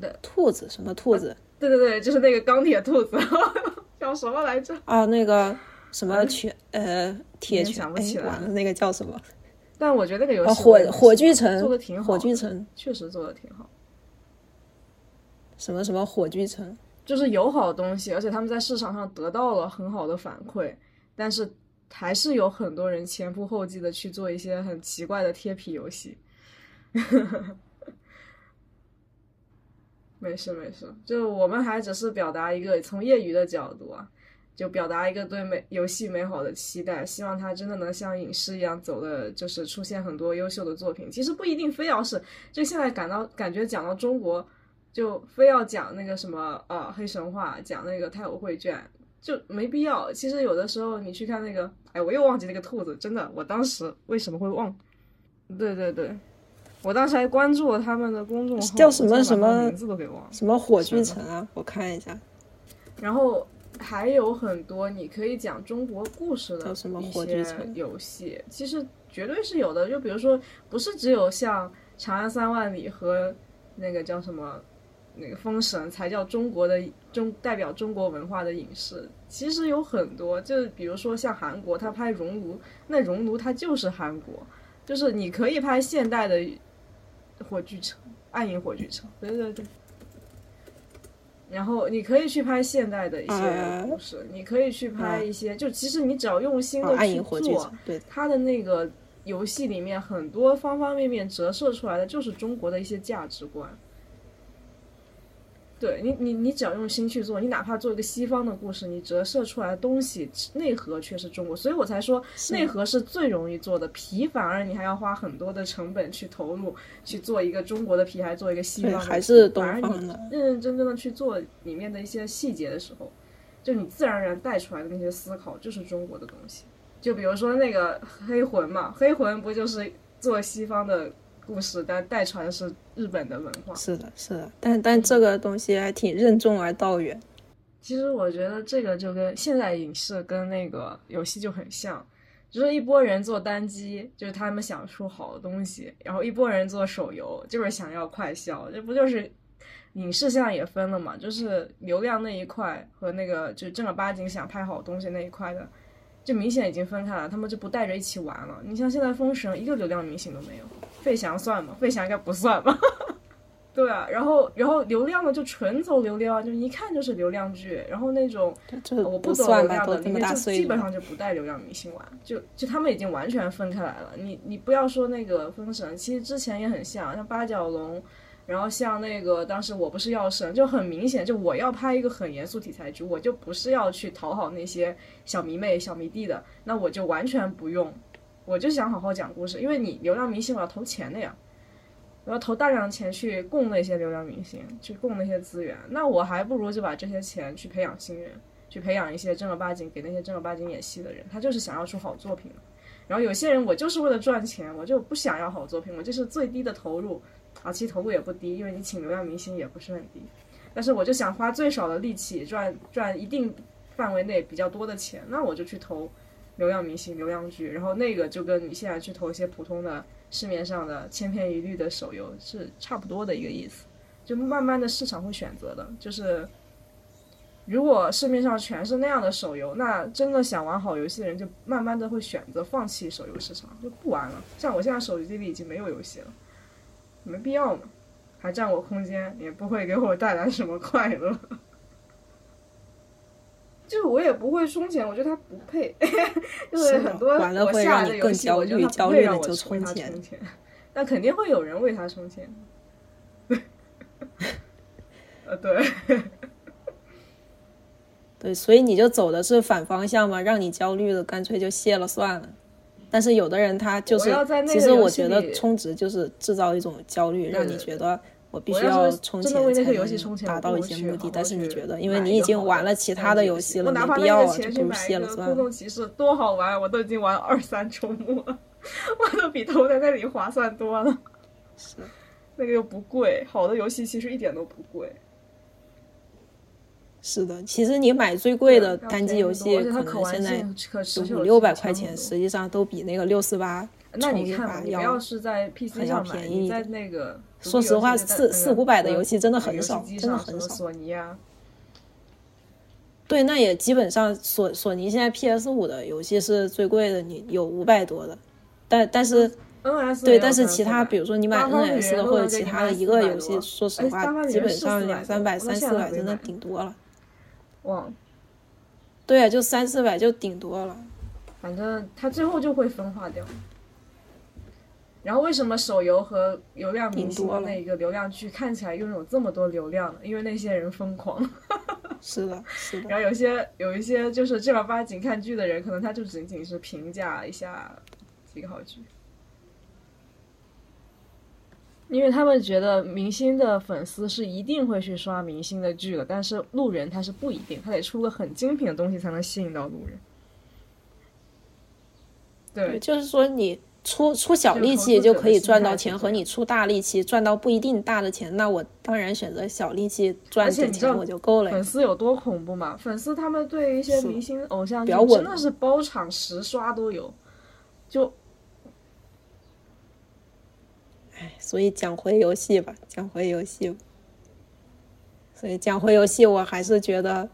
[SPEAKER 4] 对
[SPEAKER 2] 兔子什么兔子
[SPEAKER 4] 对对对，就是那个钢铁兔子，叫什么来着？
[SPEAKER 2] 啊？那个什么拳呃铁拳
[SPEAKER 4] 想不起来
[SPEAKER 2] 了那个叫什么？
[SPEAKER 4] 但我觉得那个游
[SPEAKER 2] 哦，
[SPEAKER 4] 戏
[SPEAKER 2] 火火炬城
[SPEAKER 4] 做的挺好
[SPEAKER 2] 火，炬城
[SPEAKER 4] 确实做的挺好。
[SPEAKER 2] 什么什么火炬城？
[SPEAKER 4] 就是有好东西，而且他们在市场上得到了很好的反馈，但是还是有很多人前仆后继的去做一些很奇怪的贴皮游戏。没事没事，就我们还只是表达一个从业余的角度啊，就表达一个对美游戏美好的期待，希望它真的能像影视一样走的，就是出现很多优秀的作品。其实不一定非要是，就现在感到感觉讲到中国。就非要讲那个什么呃黑神话，讲那个太武绘卷，就没必要。其实有的时候你去看那个，哎，我又忘记那个兔子，真的，我当时为什么会忘？对对对，我当时还关注了他们的公众号，
[SPEAKER 2] 叫什么什么
[SPEAKER 4] 名字都给忘了。
[SPEAKER 2] 什么火炬城啊？我看一下，
[SPEAKER 4] 然后还有很多你可以讲中国故事的
[SPEAKER 2] 叫什么
[SPEAKER 4] 一
[SPEAKER 2] 火炬
[SPEAKER 4] 些
[SPEAKER 2] 城
[SPEAKER 4] 游戏，其实绝对是有的。就比如说，不是只有像《长安三万里》和那个叫什么那个《封神》才叫中国的中代表中国文化的影视，其实有很多。就比如说像韩国，他拍《熔炉》，那《熔炉》它就是韩国，就是你可以拍现代的火炬城，暗影火炬城，对对对。然后你可以去拍现代的一些
[SPEAKER 2] 呃
[SPEAKER 4] 故事，你可以去拍一些，就其实你只要用心
[SPEAKER 2] 哦，
[SPEAKER 4] 的去做
[SPEAKER 2] 城，，对，
[SPEAKER 4] 它的那个游戏里面很多方方面面折射出来的就是中国的一些价值观。对你，你你只要用心去做，你哪怕做一个西方的故事，你折射出来的东西内核却是中国，所以我才说内核是最容易做的，皮反而你还要花很多的成本去投入去做一个中国的皮，还做一个西方的皮，
[SPEAKER 2] 还是东
[SPEAKER 4] 反而你认认真真的去做里面的一些细节的时候，就你自然而然带出来的那些思考就是中国的东西。就比如说那个黑魂嘛，黑魂不就是做西方的故事，但代传的是日本的文化。
[SPEAKER 2] 是的，是的，但但这个东西还挺任重而道远。
[SPEAKER 4] 其实我觉得这个就跟现在影视跟那个游戏就很像，就是一波人做单机，就是他们想出好的东西，然后一波人做手游，就是想要快销，这不就是影视现在也分了嘛？就是流量那一块和那个就正儿八经想拍好东西那一块的，就明显已经分开了，他们就不带着一起玩了。你像现在封神一个流量明星都没有，费翔算吗？费翔应该不算吧？对啊，然后然后流量呢就纯走流量，就一看就是流量剧。然后那种我不走流量的，里面就基本上就不带流量明星玩，就就他们已经完全分开来了。你你不要说那个封神，其实之前也很像，像八角笼，然后像那个当时我不是药神，就很明显，就我要拍一个很严肃题材剧，我就不是要去讨好那些小迷妹、小迷弟的，那我就完全不用，我就想好好讲故事，因为你流量明星我要投钱的呀。我要投大量的钱去供那些流量明星，去供那些资源，那我还不如就把这些钱去培养新人，去培养一些正儿八经给那些正儿八经演戏的人，他就是想要出好作品然后有些人我就是为了赚钱，我就不想要好作品，我就是最低的投入，啊，其实投入也不低，因为你请流量明星也不是很低，但是我就想花最少的力气赚赚一定范围内比较多的钱，那我就去投流量明星、流量剧，然后那个就跟你现在去投一些普通的。市面上的千篇一律的手游是差不多的一个意思，就慢慢的市场会选择的，就是如果市面上全是那样的手游，那真的想玩好游戏的人就慢慢的会选择放弃手游市场，就不玩了。像我现在手机里已经没有游戏了，没必要嘛，还占我空间，也不会给我带来什么快乐。就是我也不会充钱，我觉得他不配。就是很多我下的游戏，我觉得它不配让我充钱。但肯定会有人为他充钱。呃，对。
[SPEAKER 2] 对，所以你就走的是反方向嘛，让你焦虑的，干脆就卸了算了。但是有的人他就是，其实我觉得充值就是制造一种焦虑，让你觉得。我必须要充钱才能达到一些目的，但是你觉得，因为你已经玩了其他的游戏了，没必要了，就了算了。
[SPEAKER 4] 空洞骑士多好玩，我都已经玩二三周末了，我都比投在那里划算多了。
[SPEAKER 2] 是，
[SPEAKER 4] 那个又不贵，好的游戏其实一点都不贵。
[SPEAKER 2] 是的，其实你买最贵的单机游戏，可能现在五六百块钱，实际上都比那个六四八。
[SPEAKER 4] 那你看，你要是在 PC 上
[SPEAKER 2] 买，你
[SPEAKER 4] 在那个，
[SPEAKER 2] 说实话，四四五百的游戏真的很少，真的很少。
[SPEAKER 4] 索尼啊，
[SPEAKER 2] 对，那也基本上索索尼现在 PS 五的游戏是最贵的，你有五百多的，但但是
[SPEAKER 4] NS
[SPEAKER 2] 对，但是其他比如说你买 NS 的或者其他的一个游戏，说实话，基本上两三百、三四百真的顶多了。
[SPEAKER 4] 哇，
[SPEAKER 2] 对啊，就三四百就顶多了。
[SPEAKER 4] 反正它最后就会分化掉。然后为什么手游和流量明星的那个流量剧看起来拥有这么多流量呢？因为那些人疯狂。
[SPEAKER 2] 是的，是的。
[SPEAKER 4] 然后有些有一些就是正儿八经看剧的人，可能他就仅仅是评价一下几个好剧，因为他们觉得明星的粉丝是一定会去刷明星的剧的，但是路人他是不一定，他得出个很精品的东西才能吸引到路人。对，
[SPEAKER 2] 就是说你。出出小力气就可以赚到钱，和你出大力气赚到不一定大的钱，那我当然选择小力气赚点钱我就够了。
[SPEAKER 4] 粉丝有多恐怖嘛？粉丝他们对一些明星偶像剧真的是包场十刷都有，就，
[SPEAKER 2] 哎，所以讲回游戏吧，讲回游戏，所以讲回游戏，我还是觉得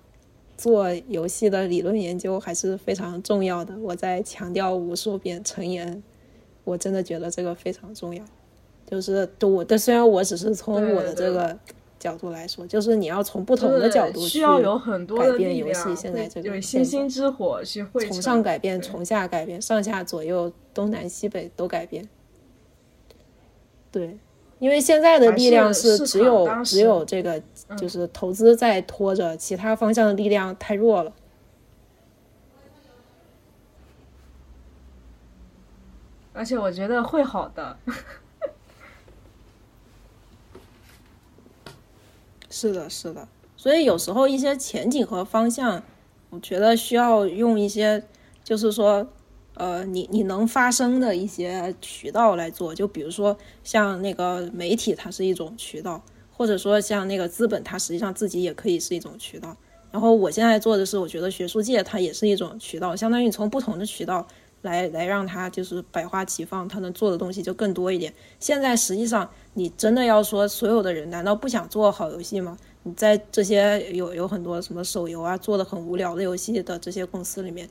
[SPEAKER 2] 做游戏的理论研究还是非常重要的。我在强调无数遍，陈岩。我真的觉得这个非常重要，就是我，但虽然我只是从我的这个角度来说，就是你要从不同的角度
[SPEAKER 4] 需要有很多
[SPEAKER 2] 改变游戏现在这个
[SPEAKER 4] 星星之火去
[SPEAKER 2] 从上改变，从下改变，上下左右东南西北都改变。对，因为现在的力量是只有只有这个，就是投资在拖着，其他方向的力量太弱了。
[SPEAKER 4] 而且我觉得会好的，
[SPEAKER 2] 是的，是的。所以有时候一些前景和方向，我觉得需要用一些，就是说，呃，你你能发声的一些渠道来做，就比如说像那个媒体，它是一种渠道，或者说像那个资本，它实际上自己也可以是一种渠道。然后我现在做的是，我觉得学术界它也是一种渠道，相当于从不同的渠道来来让他就是百花齐放，他能做的东西就更多一点。现在实际上你真的要说所有的人难道不想做好游戏吗？你在这些有有很多什么手游啊做的很无聊的游戏的这些公司里面，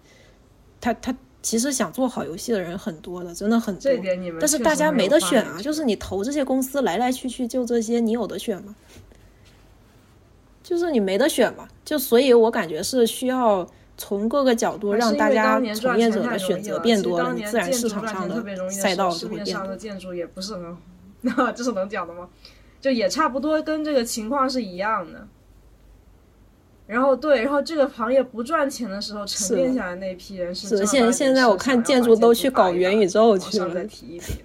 [SPEAKER 2] 他他其实想做好游戏的人很多的，真的很多。
[SPEAKER 4] 这点你们
[SPEAKER 2] 但是大家没得选啊，就是你投这些公司来来去去就这些，你有得选吗？就是你没得选嘛，就所以我感觉是需要从各个角度让大家从业者的选择变多了，你自然市场上
[SPEAKER 4] 的
[SPEAKER 2] 赛道就会变多。
[SPEAKER 4] 上的建筑也不是很，那 这是能讲的吗？就也差不多跟这个情况是一样的。然后对，然后这个行业不赚钱的时候，沉淀下来那批人是
[SPEAKER 2] 是现现在我看
[SPEAKER 4] 建
[SPEAKER 2] 建筑都去搞元宇宙
[SPEAKER 4] 往
[SPEAKER 2] 去了
[SPEAKER 4] 再提一提。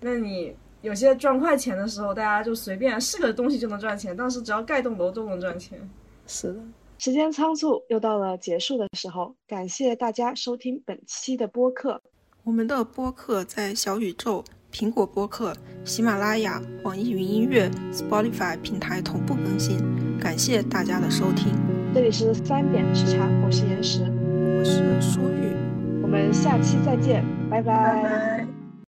[SPEAKER 4] 那你有些赚快钱的时候，大家就随便是个东西就能赚钱，但是只要盖栋楼都能赚钱。
[SPEAKER 2] 是的，
[SPEAKER 1] 时间仓促，又到了结束的时候，感谢大家收听本期的播客。
[SPEAKER 2] 我们的播客在小宇宙、苹果播客、喜马拉雅、网易云音乐、Spotify 平台同步更新，感谢大家的收听。
[SPEAKER 1] 这里是三点时差，我是岩石，
[SPEAKER 2] 我是舒玉。
[SPEAKER 1] 我们下期再见，拜拜
[SPEAKER 4] 拜拜。